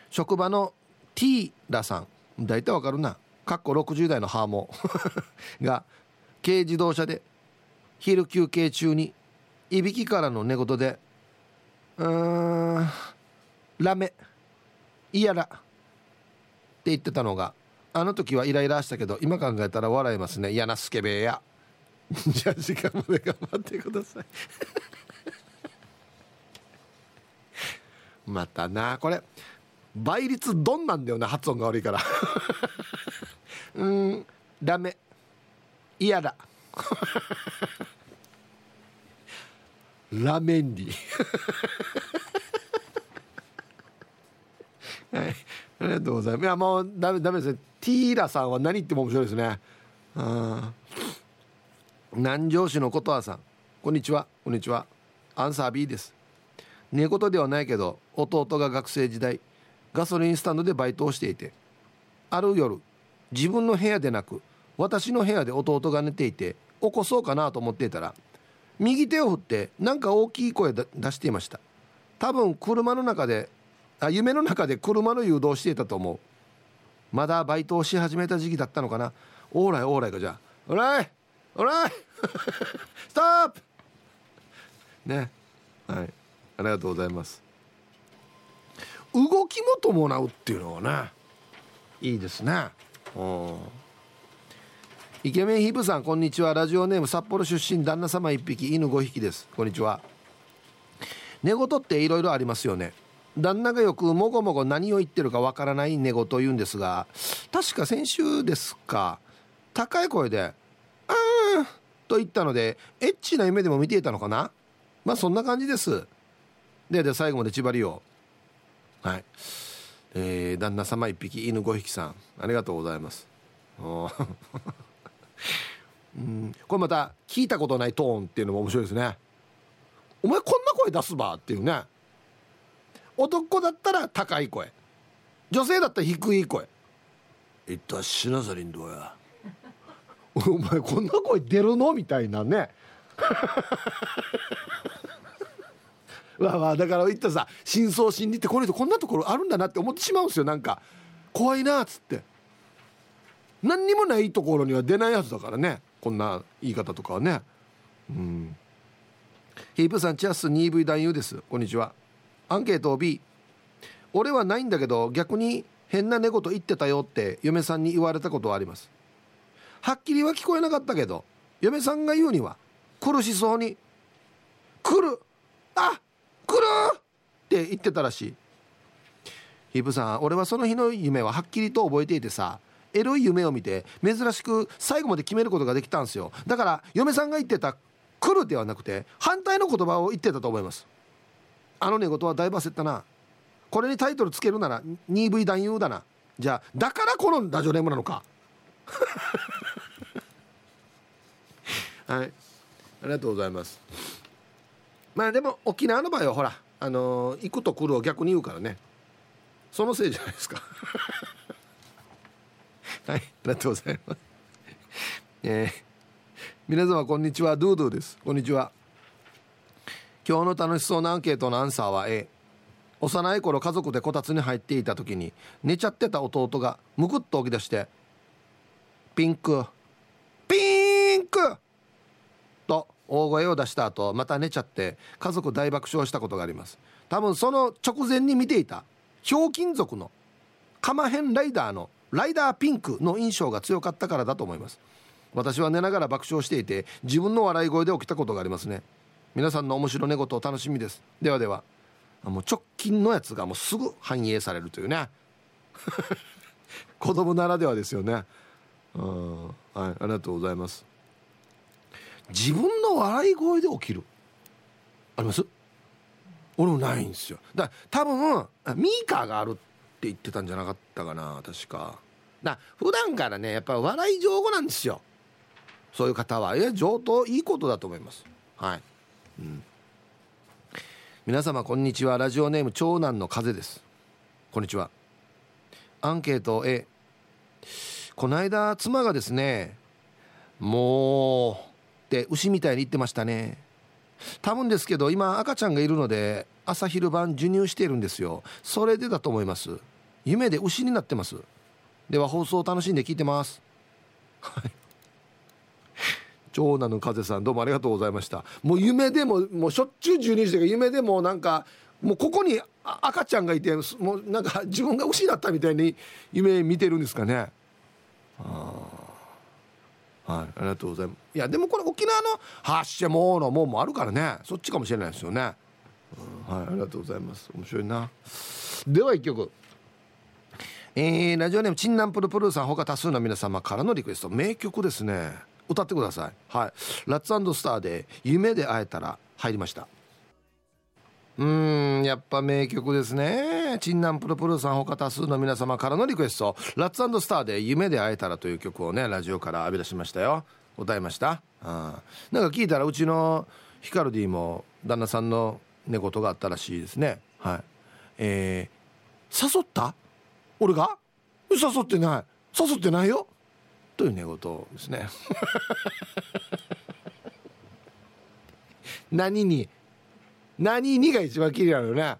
職場の T ラさん。大体わかるな。かっこ60代のハーモ が軽自動車で昼休憩中にいびきからの寝言で「うーんラメ嫌だ」って言ってたのがあの時はイライラしたけど今考えたら笑いますね。嫌なスケベや。じゃあ時間まで頑張ってください。またなこれ。倍率どんなんだよな発音が悪いから。うんダメ。嫌だ。ラメンリはい。ありがとうございます。いやもうダメダメですね。ティーラさんは何言っても面白いですね。うん南城市のことわさん。こんにちは。こんにちは。アンサー B です。寝言ではないけど弟が学生時代ガソリンスタンドでバイトをしていてある夜自分の部屋でなく私の部屋で弟が寝ていて起こそうかなと思っていたら右手を振って何か大きい声出していました。多分車の中であ夢の中で車の誘導していたと思う。まだバイトをし始めた時期だったのかな。オーライオーライかじゃあオーライオーライストップね。はい。ありがとうございます。動きも伴うっていうのはねいいですね。イケメンヒブさんこんにちは。ラジオネーム札幌出身旦那様1匹犬5匹です。こんにちは。寝言っていろいろありますよね。旦那がよくもごもご何を言ってるかわからない寝言を言うんですが確か先週ですか高い声で「」と言ったのでエッチな夢でも見ていたのかな？まあそんな感じです。でで最後まで縛りをはい。えー、旦那様1匹犬5匹さん。ありがとうございます。うん。これまた聞いたことないトーンっていうのも面白いですね。お前こんな声出すばっていうね。男だったら高い声。女性だったら低い声「いったしなさりんどうや」お前こんな声出るの？みたいなね。わあわあだから言ったさ深層心理ってこの人こんなところあるんだなって思ってしまうんですよなんか。怖いなっつって。何にもないところには出ないやつだからね。こんな言い方とかはね。うん。ヒープさんチャス 2V 男優です。こんにちは。アンケート B 俺はないんだけど逆に変な寝言言ってたよって嫁さんに言われたことはあります。はっきりは聞こえなかったけど嫁さんが言うには苦しそうに「来るあ来る!」って言ってたらしい。ヒープさん俺はその日の夢ははっきりと覚えていてさエロい夢を見て珍しく最後まで決めることができたんですよ。だから嫁さんが言ってた「来る」ではなくて反対の言葉を言ってたと思います。あの寝言はだいぶ焦ったな。これにタイトルつけるなら 2V 男優だな。じゃあだからこのラジオネームなのか。はい。ありがとうございます。まあでも沖縄の場合はほらあのー、行くと来るを逆に言うからね。そのせいじゃないですか。はいありがとうございます。えー、皆様こんにちは。ドゥドゥです。こんにちは。今日の楽しそうなアンケートのアンサーは A 幼い頃家族でこたつに入っていた時に寝ちゃってた弟がむくっと起き出して「ピンクピンク!」と大声を出した後また寝ちゃって家族大爆笑したことがあります。多分その直前に見ていたひょうきん族のカマヘンライダーのライダーピンクの印象が強かったからだと思います。私は寝ながら爆笑していて自分の笑い声で起きたことがありますね。皆さんの面白寝言を楽しみです。ではではもう直近のやつがもうすぐ反映されるというね。子供ならではですよね。うん。はいありがとうございます。自分の笑い声で起きる。あります？俺もないんですよ。だ多分ミーカーがあるって言ってたんじゃなかったかな確か。だ普段からねやっぱ笑い上手なんですよ。そういう方は。いや上等いいことだと思います。はい、うん、皆様こんにちは。ラジオネーム長男の風です。こんにちは。アンケート A この間妻がですねもうって牛みたいに言ってましたね。多分ですけど今赤ちゃんがいるので朝昼晩授乳しているんですよ。それでだと思います。夢で牛になってます。では放送を楽しんで聞いてます。はい。長男の風さんどうもありがとうございました。もう夢でももうしょっちゅう12時で夢でもなんかもうここに赤ちゃんがいてもうなんか自分が牛だったみたいに夢見てるんですかね。はい、ありがとうございます。いやでもこれ沖縄の発射ものもうもあるからね。そっちかもしれないですよね、はい。ありがとうございます。面白いな。では1曲。えー、ラジオネームチンナンプルプルーさん他多数の皆様からのリクエスト。名曲ですね。歌ってください。はい。ラッツスターで「夢で会えたら」入りました。うんやっぱ名曲ですね。チンナンプルプルさん他多数の皆様からのリクエスト。ラッツスターで「夢で会えたら」という曲をねラジオから浴び出しましたよ。歌いました？あなんか聞いたらうちのヒカルディも旦那さんの寝言があったらしいですね。はい。えー、誘った？俺が？誘ってない。誘ってないよ？という寝言ですね。何に何にが一番気になるよね。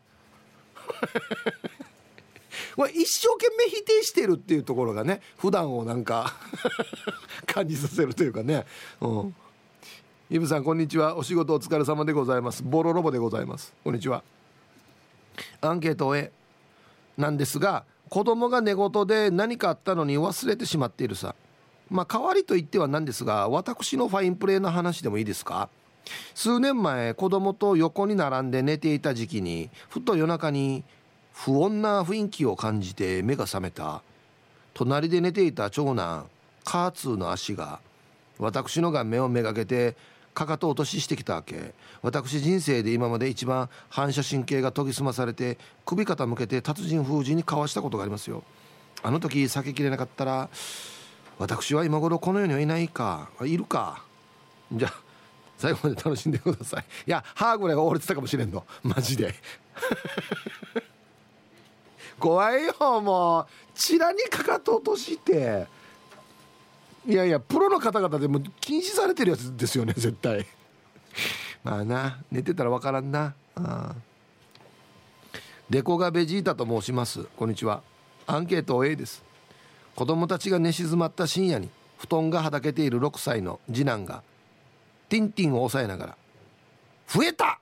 一生懸命否定してるっていうところがね普段をなんか 感じさせるというかね。うん。イブさんこんにちは。お仕事お疲れ様でございます。ボロロボでございます。こんにちは。アンケートを終えなんですが子供が寝言で何かあったのに忘れてしまっているさ。まあ代わりと言ってはなんですが私のファインプレーの話でもいいですか？数年前子供と横に並んで寝ていた時期にふと夜中に不穏な雰囲気を感じて目が覚めた。隣で寝ていた長男カーツーの足が私の顔面をめがけてかかと落とししてきたわけ。私人生で今まで一番反射神経が研ぎ澄まされて首肩向けて達人封じにかわしたことがありますよ。あの時避けきれなかったら私は今頃この世にはいないかいるか。じゃあ最後まで楽しんでください。いや歯ぐらいが折れてたかもしれんの。マジで。怖いよもう。チラにかかと落として。いやいやプロの方々でも禁止されてるやつですよね絶対。まあな寝てたら分からんな。あデコがベジータと申します。こんにちは。アンケート A です。子供たちが寝静まった深夜に布団がはだけている6歳の次男がティンティンを押さえながら「増えた!」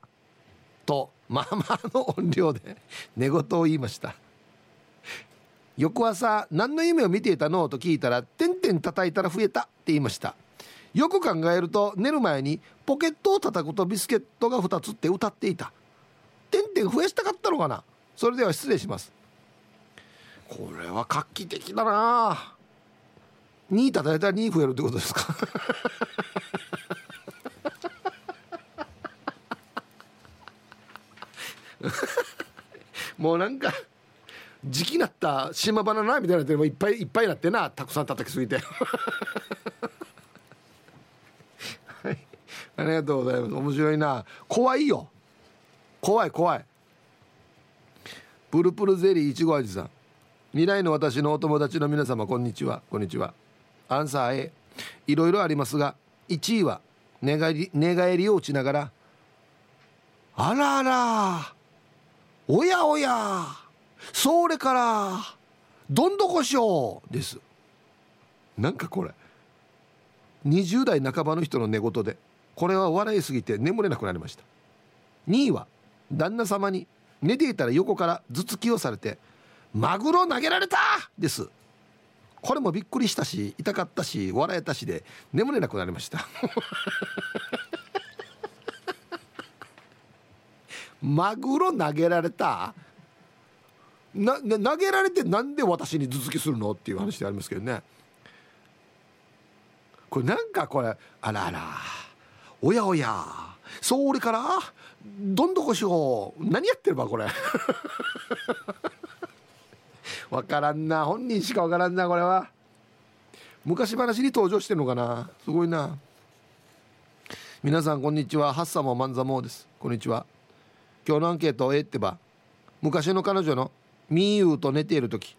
とまあまあの音量で寝言を言いました。翌朝何の夢を見ていたの？と聞いたら「てんてん叩いたら増えた」って言いました。よく考えると寝る前にポケットを叩くとビスケットが2つって歌っていた。てんてん増やしたかったのかな？それでは失礼します。これは画期的だな2叩いたら2増えるってことですか？もうなんか時期なった島バナナみたいなのもいっぱいいっぱいなってなたくさん叩きすぎて。はい。ありがとうございます。面白いな。怖いよ。怖い怖い。プルプルゼリーいちご味さん。未来の私のお友達の皆様こんにちは。こんにちは。アンサー A いろいろありますが1位は寝返り寝返りを打ちながらあらあらおやおやそれからどんどこしょうです。なんかこれ20代半ばの人の寝言でこれは笑いすぎて眠れなくなりました。2位は旦那様に寝ていたら横から頭突きをされて「マグロ投げられた!」です。これもびっくりしたし痛かったし笑えたしで眠れなくなりました。マグロ投げられた？な投げられてなんで私に頭突きするのっていう話でありますけどね。これなんかこれあらあらおやおやそれからどんどこしよう何やってればこれ？わからんな本人しかわからんなこれは。昔話に登場してるのかな？すごいな。皆さんこんにちは。ハッサモマンザモです。こんにちは。今日のアンケートえってば昔の彼女のみーゆうと寝ている時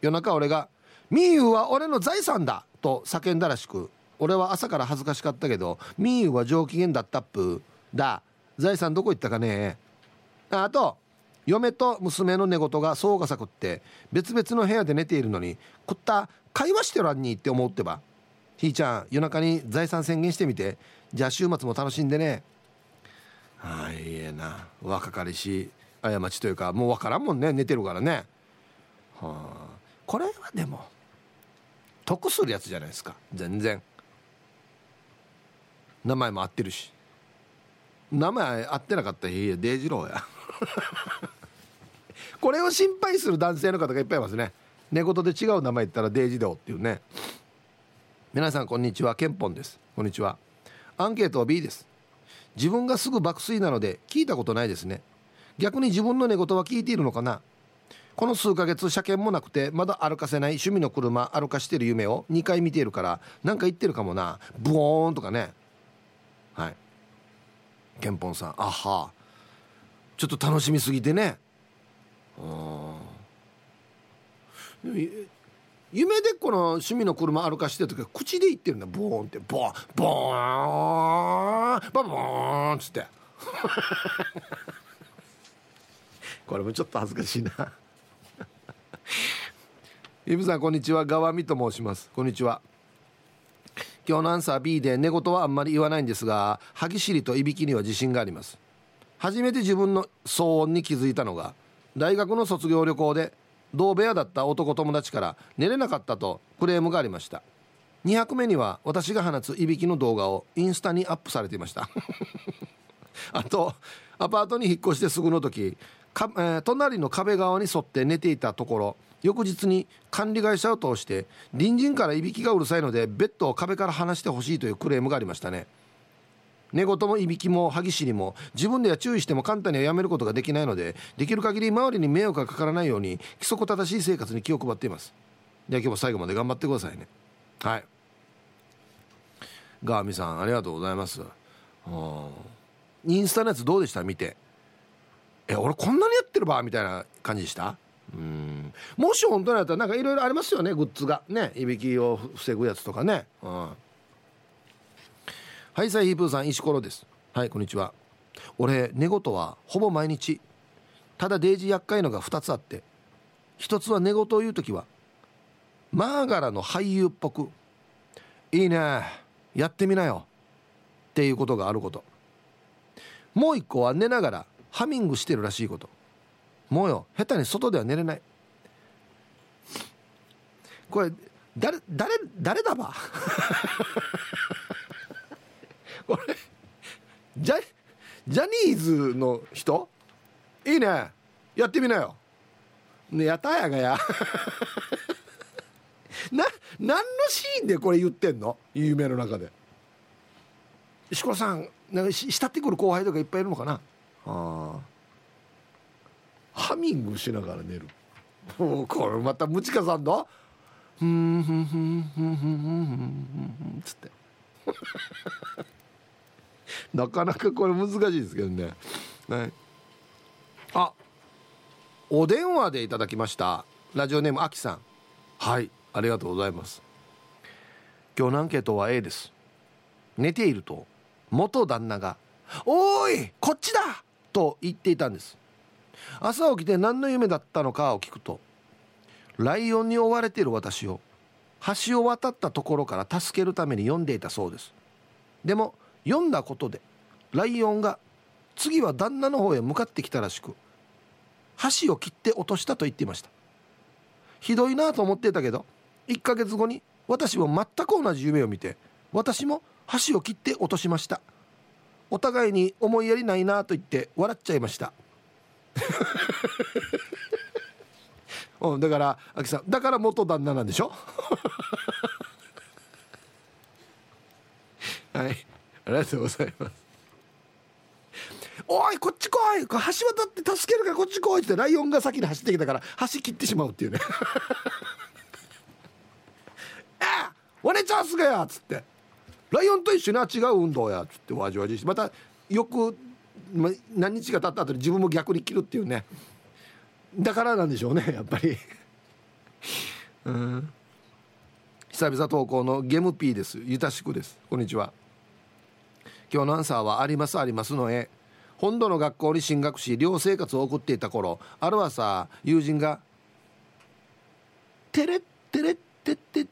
夜中俺が「みーゆうは俺の財産だ!」と叫んだらしく俺は朝から恥ずかしかったけどみーゆうは上機嫌だったっぷだ。財産どこ行ったかね。あと嫁と娘の寝言がそうがさくって別々の部屋で寝ているのに食った会話してらんにって思ってば。ひーちゃん夜中に財産宣言してみて。じゃあ週末も楽しんでね。はいいえな。若かりし過ちというかもう分からんもんね。寝てるからね。はあ。これはでも得するやつじゃないですか。全然。名前も合ってるし。名前合ってなかったらいいや。デイジローや。これを心配する男性の方がいっぱいいますね。寝言で違う名前言ったらデイジローっていうね。皆さんこんにちは。ケンポンです。こんにちは。アンケートは B です。自分がすぐ爆睡なので聞いたことないですね。逆に自分の寝言は聞いているのかな。この数ヶ月車検もなくてまだ歩かせない趣味の車歩かしてる夢を2回見ているから何か言ってるかもな。ブオーンとかね。はい。ケンポンさんあは。ちょっと楽しみすぎてね。うん。夢でこの趣味の車歩かしてる時口で言ってるんだ。ボーンって。ボーン。ボーン。ボーン。っつって。これもちょっと恥ずかしいな。イブさんこんにちは。川見と申します。こんにちは。今日のアンサー B で寝言はあんまり言わないんですが歯ぎしりといびきには自信があります。初めて自分の騒音に気づいたのが大学の卒業旅行で同部屋だった男友達から寝れなかったとクレームがありました。2泊目には私が放ついびきの動画をインスタにアップされていました。あとアパートに引っ越してすぐの時か、えー、隣の壁側に沿って寝ていたところ翌日に管理会社を通して隣人からいびきがうるさいのでベッドを壁から離してほしいというクレームがありましたね。寝言もいびきも歯ぎしりも自分では注意しても簡単にはやめることができないのでできる限り周りに迷惑がかからないように規則正しい生活に気を配っています。では今日も最後まで頑張ってくださいね。はい。ガーミさんありがとうございます。インスタのやつどうでした？見て。え俺こんなにやってるば？みたいな感じでした？うん。もし本当にやったらなんかいろいろありますよねグッズが。ね。いびきを防ぐやつとかね。うん。はいサイヒープーさん石ころです。はいこんにちは。俺寝言はほぼ毎日。ただデイジー厄介のが2つあって1つは寝言を言う時はマーガラの俳優っぽく「いいねやってみなよ」っていうことがあること。もう一個は寝ながらハミングしてるらしいこと。もうよ下手に外では寝れない。これ誰誰誰だば？これ。ジャジャニーズの人？いいね。やってみなよ。ねやたやがや。な何のシーンでこれ言ってんの？夢の中で。石ころさんなんか慕ってくる後輩とかいっぱいいるのかな？ああハミングしながら寝る。もうこれまたムチカさんの「ふんふんふんふんふんふんふん」つって。なかなかこれ難しいですけどね、はい、あお電話でいただきました。ラジオネームあきさん。はいありがとうございます。今日のアンケートは A です。寝ていると元旦那が「おいこっちだ!」と言っていたんです。朝起きて何の夢だったのかを聞くとライオンに追われている私を橋を渡ったところから助けるために読んでいたそうです。でも読んだことでライオンが次は旦那の方へ向かってきたらしく橋を切って落としたと言っていました。ひどいなと思ってたけど1ヶ月後に私も全く同じ夢を見て私も橋を切って落としました。お互いに思いやりないなと言って笑っちゃいました。うん、だから秋さんだから元旦那なんでしょ？はい。ありがとうございます。おいこっち来い。橋渡って助けるからこっち来い。ってライオンが先に走ってきたから橋切ってしまうっていうね。あお姉ちゃんすがやっつって。ライオンと一緒に違う運動やっつってわじわじして。またよくま、何日か経った後に自分も逆に切るっていうね。だからなんでしょうねやっぱり。うん。久々投稿のゲムピーです。ゆたしくです。こんにちは。今日のアンサーはありますありますの絵本土の学校に進学し寮生活を送っていた頃ある朝友人が「テレッテレッテッテッ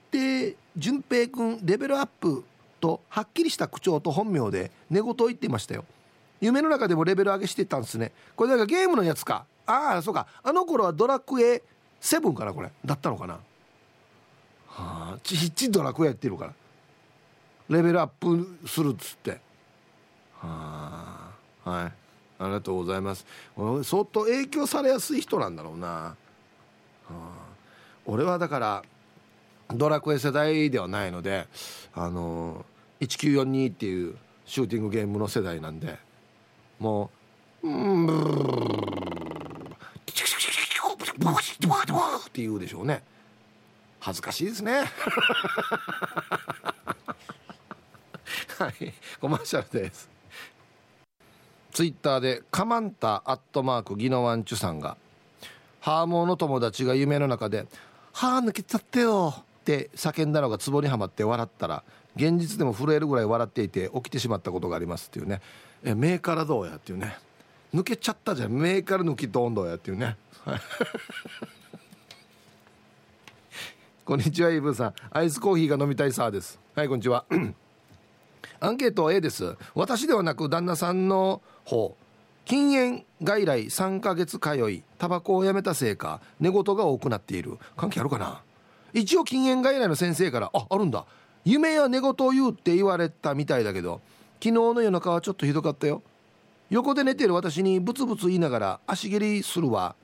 テ淳平君レベルアップ」とはっきりした口調と本名で寝言を言っていましたよ。夢の中でもレベル上げしてたんですね。これだからゲームのやつか。ああそうか。あの頃はドラクエ7かなこれ。だったのかな。はあちっちドラクエやってるから。レベルアップするっつって。はい。ありがとうございます。相当影響されやすい人なんだろうな、俺はだからドラクエ世代ではないのであの1942っていうシューティングゲームの世代なんでもう「うんブって言うでしょうね。恥ずかしいですね。はい。コマーシャルです。ツイッターでカマンタアットマークギノワンチュさんがハーモンの友達が夢の中で「歯抜けちゃってよ」って叫んだのがツボにはまって笑ったら現実でも震えるぐらい笑っていて起きてしまったことがありますっていうね。え目からどうや？っていうね。抜けちゃったじゃん。目から抜きどんどうや？っていうね。こんにちはイブさん。アイスコーヒーが飲みたいさです。はいこんにちは。アンケート A です。私ではなく旦那さんの方。禁煙外来3ヶ月通い。タバコをやめたせいか寝言が多くなっている。関係あるかな？一応禁煙外来の先生からああるんだ。夢や寝言を言うって言われたみたいだけど昨日の夜中はちょっとひどかったよ。横で寝てる私にブツブツ言いながら足蹴りするわ。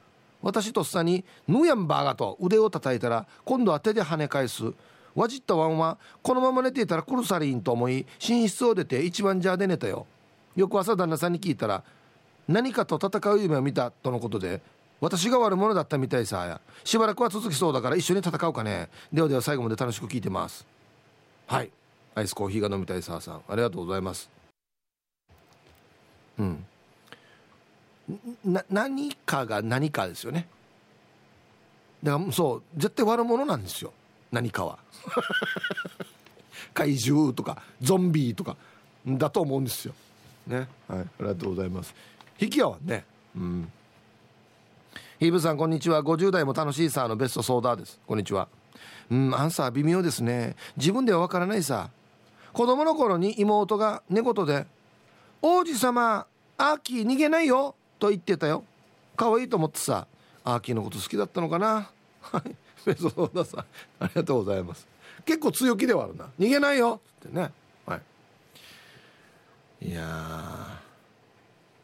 私とっさに「ヌーヤンバーガー」と腕を叩いたら今度は手で跳ね返す。わじったワンはこのまま寝ていたら殺されんと思い寝室を出て一番ジャーで寝たよ。翌朝旦那さんに聞いたら何かと戦う夢を見たとのことで私が悪者だったみたいさしばらくは続きそうだから一緒に戦うかね。ではでは最後まで楽しく聞いてます。はい。アイスコーヒーが飲みたいさあさん。ありがとうございます。うん。な何かが何かですよね。だからそう。絶対悪者なんですよ。何かは。怪獣とかゾンビとかだと思うんですよ。ね。はいありがとうございます。引き合わね。うん。ヒーブさんこんにちは。50代も楽しいさのベストソーダです。こんにちは。うんアンサー微妙ですね。自分ではわからないさ。子供の頃に妹が寝言で「王子様アーキー逃げないよ」と言ってたよ。可愛いと思ってさアーキーのこと好きだったのかな。はいベストソーダさんありがとうございます。結構強気ではあるな。逃げないよ。ってね。はい。いや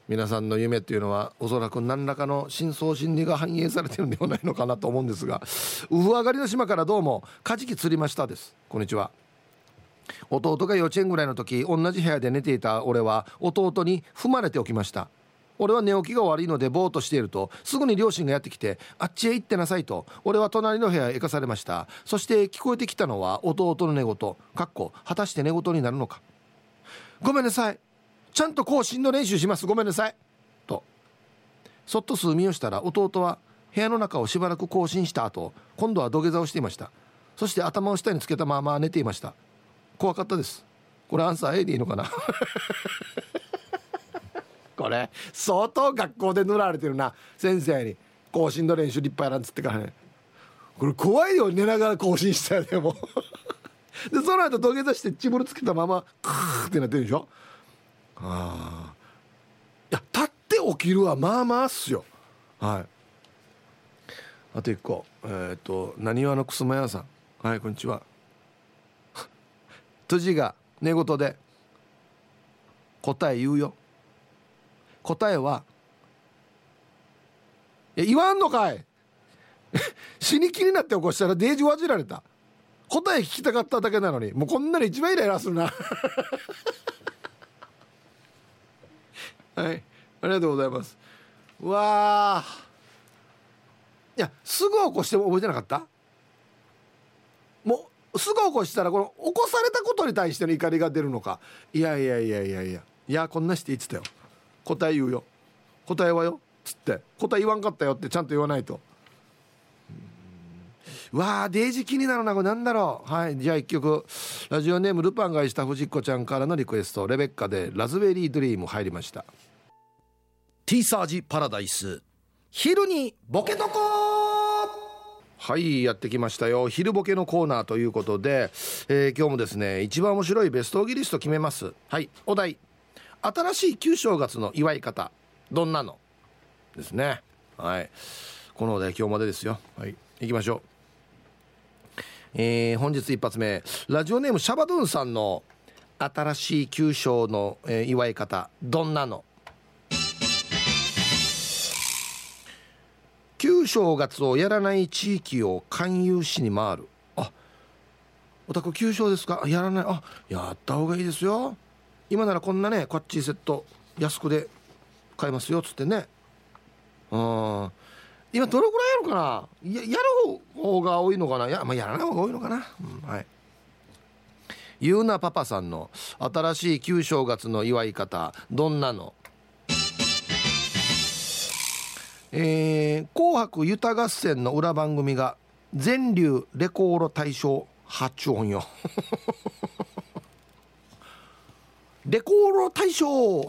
皆さんの夢っていうのはおそらく何らかの深層心理が反映されてるんではないのかなと思うんですがウフ上がりの島からどうもカジキ釣りましたです。こんにちは。弟が幼稚園ぐらいの時同じ部屋で寝ていた俺は弟に踏まれておきました。俺は寝起きが悪いのでぼーっとしているとすぐに両親がやってきてあっちへ行ってなさいと俺は隣の部屋へ行かされました。そして聞こえてきたのは弟の寝言かっこ果たして寝言になるのか。ごめんなさい。ちゃんと更新の練習します。ごめんなさい。と。そっと数見をしたら弟は部屋の中をしばらく更新した後今度は土下座をしていました。そして頭を下につけたまま寝ていました。怖かったです。これアンサー A でいいのかな？これ。相当学校で塗られてるな。先生に更新の練習立派やなんつってからねこれ怖いよ寝ながら更新したよ でもでその後土下座してチブルつけたままクーってなってるでしょ。ああいや立って起きるはまあまあっすよ。はい。あと一個。えっ、ー、となにわのくすま屋さん。はいこんにちは。辻が寝言で答え言うよ。答えはいや言わんのかい。死に気になって起こしたらデージわじられた。答え聞きたかっただけなのに。もうこんなに一番イライラするな。はい。ありがとうございます。うわいやすぐ起こしても覚えてなかった？もうすぐ起こしたらこの起こされたことに対しての怒りが出るのか。いやいやいやいやいや。いやこんなして言ってたよ。答え言うよ。答えはよ。つって。答え言わんかったよってちゃんと言わないと。わあデージ気になるなこれなんだろう。はい。じゃあ一曲。ラジオネームルパンがした藤子ちゃんからのリクエスト。レベッカでラズベリードリーム入りました。ティーサージパラダイス。昼にボケとこはいやってきましたよ。昼ボケのコーナーということで、えー、今日もですね一番面白いベストギリスト決めます。はい。お題新しい旧正月の祝い方どんなの？ですね。はい。このお題今日までですよ。はい。行きましょう。えー、本日一発目。ラジオネームシャバドゥンさんの新しい旧正の、えー、祝い方どんなの？旧正月をやらない地域を勧誘しに回る。あお宅旧正ですか？やらない。あやった方がいいですよ。今ならこんなねこっちセット安くで買えますよっつってね。うん今どのぐらいやるかな？ややる方が多いのかな？や,、まあ、やらない方が多いのかな、うん、はい。ゆうなパパさんの新しい旧正月の祝い方どんなの？えー、紅白歌合戦の裏番組が全流レコード大賞発音よ。レコード大賞。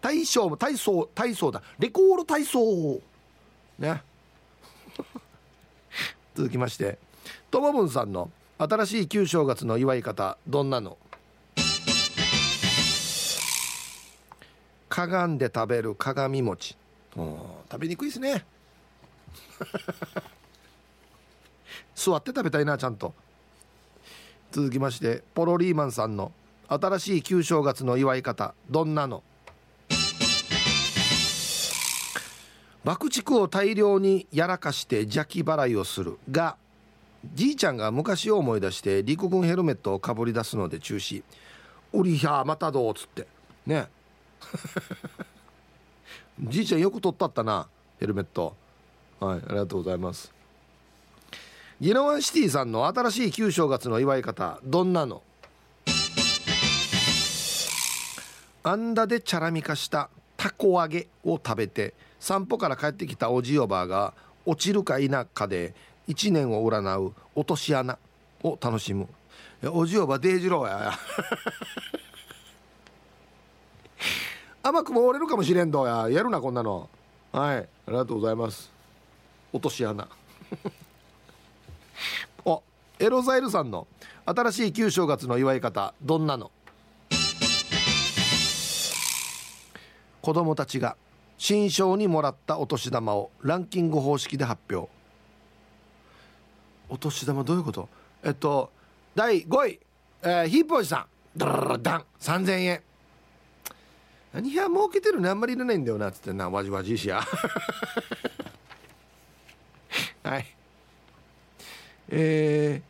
大賞も体操体操だ。レコード体操ね。続きましてともぶんさんの新しい旧正月の祝い方どんなの？かがんで食べる鏡餅。食べにくいですね。座って食べたいなちゃんと。続きましてポロリーマンさんの新しい旧正月の祝い方どんなの？爆竹を大量にやらかして邪気払いをする。がじいちゃんが昔を思い出して陸軍ヘルメットをかぶり出すので中止「おりひゃまたどう」っつって。ね。じいちゃんよく取ったったなヘルメット。はいありがとうございます。ギノワンシティさんの新しい旧正月の祝い方どんなの？あんだでチャラミ化したたこ揚げを食べて散歩から帰ってきたおじおばあが落ちるか否かで1年を占う落とし穴を楽しむ。おじおばデイジローや。甘くも折れるかもしれんどや。やるなこんなの。はい。ありがとうございます。落とし穴。エロザイルさんの新しい旧正月の祝い方どんなの？子供たちが新章にもらったお年玉をランキング方式で発表。お年玉どういうこと？えっと第5位、えー、ヒープおじさん。ダララダン。3000円。何や儲けてるねあんまりいらないんだよなっつって。なわじわじいしや。はい。え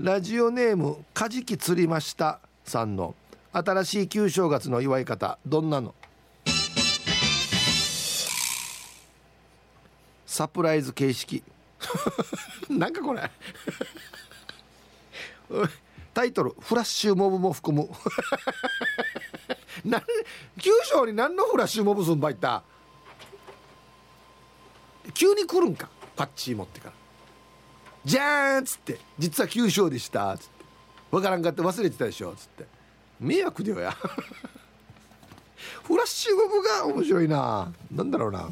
ー、ラジオネーム「カジキ釣りました」さんの新しい旧正月の祝い方どんなの？サプライズ形式。なんかこれ。タイトル「フラッシュモブも含む」な九章に何のフラッシュモブすんばいった？急に来るんかパッチ持ってから「じゃーん!」っつって「実は九章でした」っつって「わからんかって忘れてたでしょ」っつって。迷惑だよや。フラッシュモブが面白いな。なんだろうな。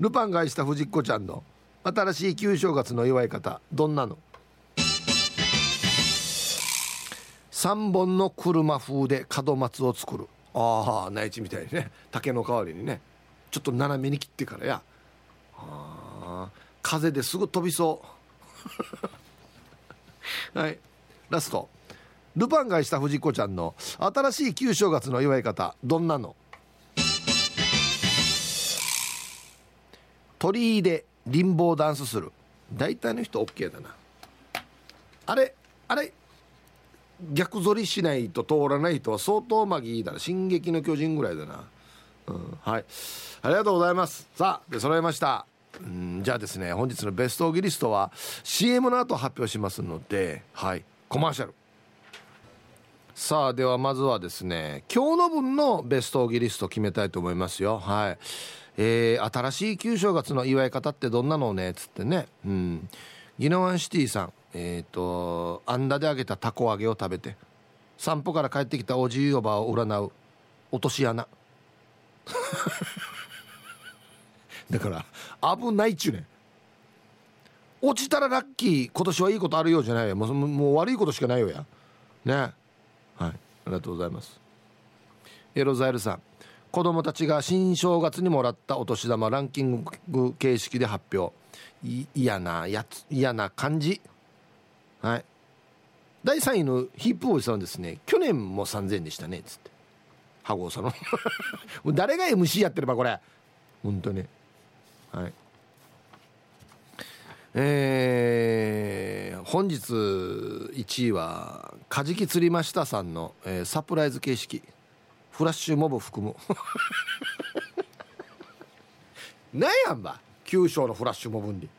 ルパンが愛した藤子ちゃんの。新しい旧正月の祝い方。どんなの？3本の車風で門松を作る。ああ内地みたいにね。竹の代わりにね。ちょっと斜めに切ってからや。あ風ですぐ飛びそう。はい。ラスト。ルパンがした藤子ちゃんの新しい旧正月の祝い方どんなの？鳥居でリンボーダンスする。大体の人 OK だな。あれあれ？逆反りしないと通らない人は相当マギーだな。進撃の巨人ぐらいだな、うん、はい。ありがとうございます。さあで揃えました。うん。じゃあですね本日のベストオギリストは CM の後発表しますのではいコマーシャル。さあではまずはですね今日の分のベストオギリスト決めたいと思いますよ。はい。えー、新しい旧正月の祝い方ってどんなのね？っつってね。うん。ギノワンシティさん。えっ、ー、とあんだで揚げたたこ揚げを食べて散歩から帰ってきたおじいおばを占う落とし穴。だから危ないっちゅうね落ちたらラッキー今年はいいことあるようじゃないよ。もうもう悪いことしかないよや。ね。はい。ありがとうございます。エロザイルさん。子供たちが新正月にもらったお年玉ランキング形式で発表。嫌なやつ嫌な感じ。はい。第3位のヒップボーイさんですね。去年も3000円でしたねっつって。羽子さんの。誰が MC やってればこれ。本当に。はい。えー、本日1位は「カジキ釣りました」さんの、えー、サプライズ形式。フラッシュモブ含む。なんやんば9章のフラッシュモブに。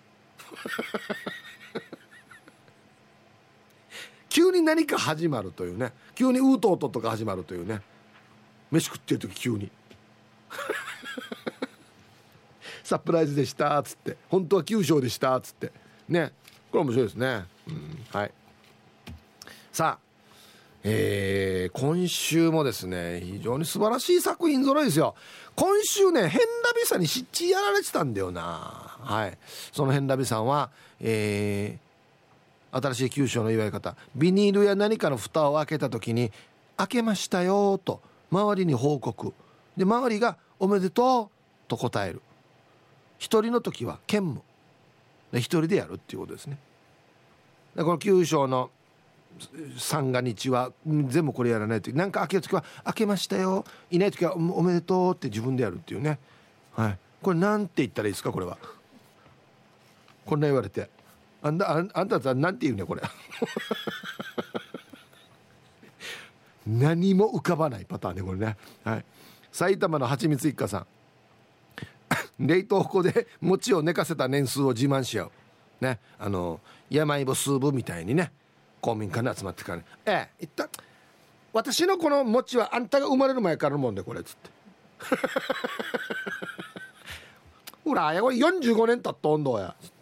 急に何か始まるというね。急にウートートとか始まるというね。飯食ってる時急に。サプライズでしたっつって。本当は9章でしたっつって。ね。これ面白いですね、うん、はい。さあ。えー、今週もですね非常に素晴らしい作品揃いですよ。今週ねヘンラビさんに湿地やられてたんだよな。はい。そのヘンラビさんはえー、新しい九州の祝い方。ビニールや何かの蓋を開けた時に「開けましたよ」と。周りに報告。で周りが「おめでとう」と答える。一人の時は兼務。一人でやるっていうことですね。でこの九章の三が日は全部これやらないと。何か開ける時は「開けましたよ」いない時は「おめでとう」って自分でやるっていうね。はい。これなんて言ったらいいですかこれは。こんな言われて。あんたあんたさなんて言うねこれ。何も浮かばないパターンねこれね。はい。埼玉のはちみつ一家さん。冷凍庫で餅を寝かせた年数を自慢し合う。ね。あの山芋スープみたいにね公民館に集まってからね「ええ言った私のこの餅はあんたが生まれる前からのもんでこれ」っつって「ほらやこれ45年経った温度や」つって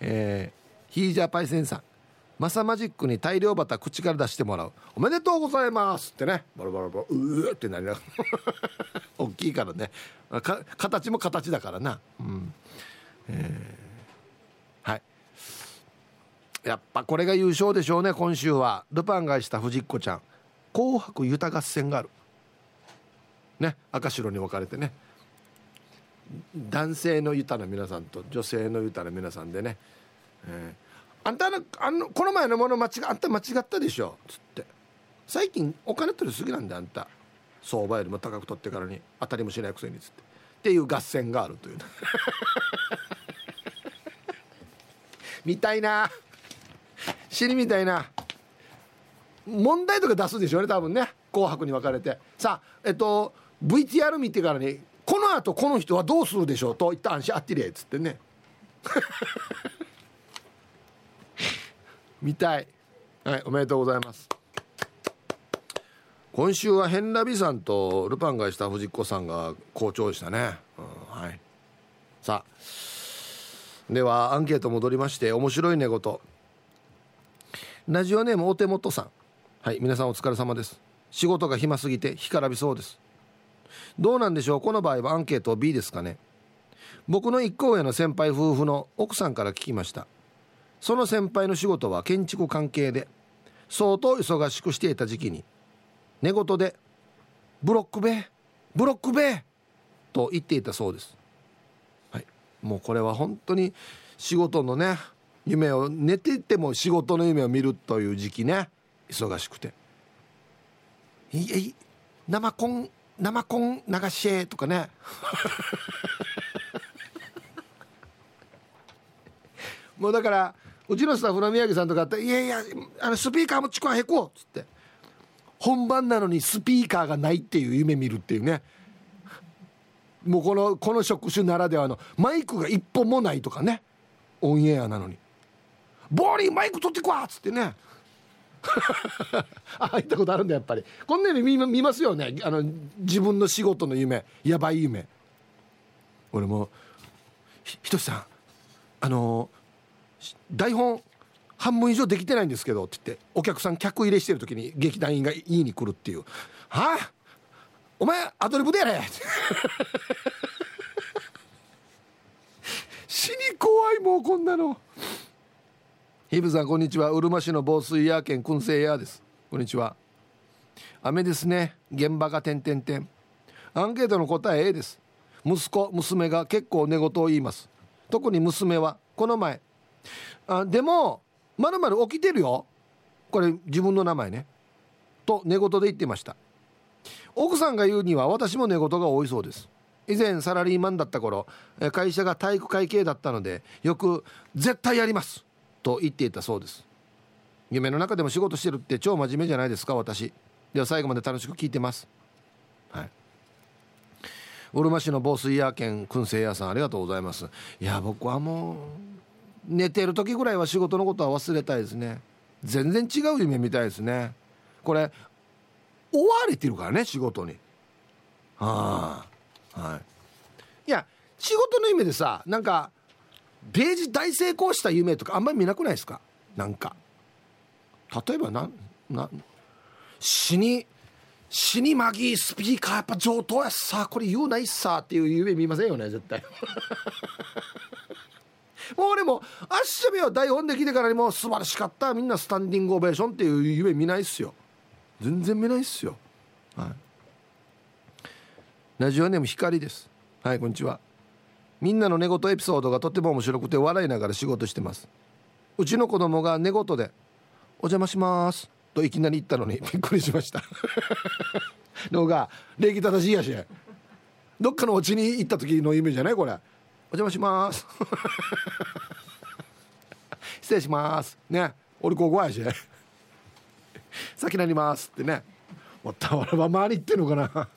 えー、ヒージャーパイセンさん。マサマジックに大量バタ口から出してもらう。おめでとうございますってね。バラバラバラうーってなりながら。大きいからね。形も形だからな。うん。えー、はい。やっぱこれが優勝でしょうね今週は。ルパンがした藤子ちゃん「紅白歌合戦」がある。ね赤白に分かれてね。男性の歌の皆さんと女性の歌の皆さんでね、えーあんたあのこの前のもの間違あんた間違ったでしょ」つって「最近お金取りすぎなんだあんた。相場よりも高く取ってからに。当たりもしないくせに」つって。っていう合戦があるという。みたいな。知りみたいな。問題とか出すでしょうね多分ね「紅白」に分かれて。さあえっと VTR 見てからに「このあとこの人はどうするでしょう」と言ったんしあってれっつってね。見たい。はいおめでとうございます。今週はヘンラビさんとルパンがした藤子さんが好調でしたね、うん、はい。さあではアンケート戻りまして面白い寝言ラジオネームお手元さん。はい皆さんお疲れ様です。仕事が暇すぎて干からびそうです。どうなんでしょう？この場合はアンケート B ですかね。僕の一個上の先輩夫婦の奥さんから聞きました。その先輩の仕事は建築関係で相当忙しくしていた時期に寝言で「ブロック塀ブロック塀!」と言っていたそうです、はい、もうこれは本当に仕事のね夢を寝ていても仕事の夢を見るという時期ね忙しくて「いい生コン生コン流しとかね。もうだからうちのスタッフの宮城さんとかって「いやいやあのスピーカーもちくわへこう」っつって。本番なのにスピーカーがないっていう夢見るっていうね。もうこのこの職種ならではのマイクが一本もないとかね。オンエアなのに「ボーリーマイク取ってこわ!」っつってね。あ入ったことあるんだやっぱり。こんな夢見見ますよね。あの自分の仕事の夢。やばい夢。俺もひとしさんあの台本半分以上できてないんですけどって言ってお客さん客入れしてる時に劇団員が言いに来るっていう。はあ？お前アドリブでやれ。死に怖いもうこんなの。ヒブさんこんにちは。うるま市の防水屋県燻製屋です。こんにちは。雨ですね。現場が点々点。アンケートの答え A です。息子娘が結構寝言を言います。特に娘はこの前あでもまるまる起きてるよ。これ自分の名前ね。と寝言で言ってました。奥さんが言うには私も寝言が多いそうです。以前サラリーマンだった頃会社が体育会系だったのでよく「絶対やります」と言っていたそうです。夢の中でも仕事してるって超真面目じゃないですか私。では最後まで楽しく聞いてます。はい。うるま市の防水屋兼燻製屋さんありがとうございます。いや僕はもう寝てる時ぐらいは仕事のことは忘れたいですね。全然違う夢みたいですね。これ追われてるからね仕事に。はあはい。いや仕事の夢でさなんかページ大成功した夢とかあんまり見なくないですか？なんか。例えばなな死に死にマギースピーカーやっぱ上等やさこれ言うないっさっていう夢見ませんよね絶対。もう俺もアッシャビは台本で来てからにも素晴らしかった。みんなスタンディングオベーションっていう夢見ないっすよ。全然見ないっすよ。はい。ラジオネーム光です。はいこんにちは。みんなの寝言エピソードがとても面白くて笑いながら仕事してます。うちの子供が寝言で「お邪魔します」といきなり言ったのに びっくりしました。のが礼儀正しいやし。どっかのお家に行った時の夢じゃない？これ。お邪魔します。失礼します。ね。俺ここやし。先なりますってね。もったわらば周り行ってんのかな。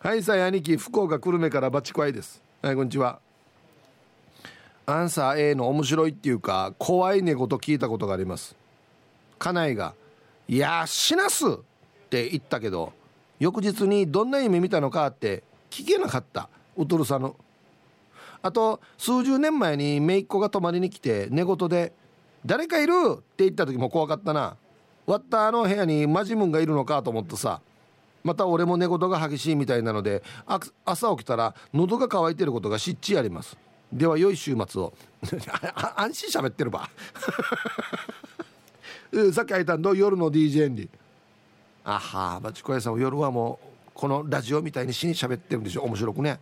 はいさい兄貴福岡久留米からバチコアイです。はいこんにちは。アンサー A の面白いっていうか怖い寝言聞いたことがあります。家内が「いや死なす!」って言ったけど翌日にどんな夢見たのかって聞けなかった。ウトルさんの。あと数十年前に姪っ子が泊まりに来て寝言で「誰かいる!」って言った時も怖かったな。割ったあの部屋にマジムンがいるのかと思ってさ。また俺も寝言が激しいみたいなので朝起きたら喉が渇いてることがしっちりあります。では良い週末を。安心喋ってるば。さっき開いたんど夜の DJ に。あはバチコヤさん夜はもうこのラジオみたいに死に喋ってるんでしょ。面白くね。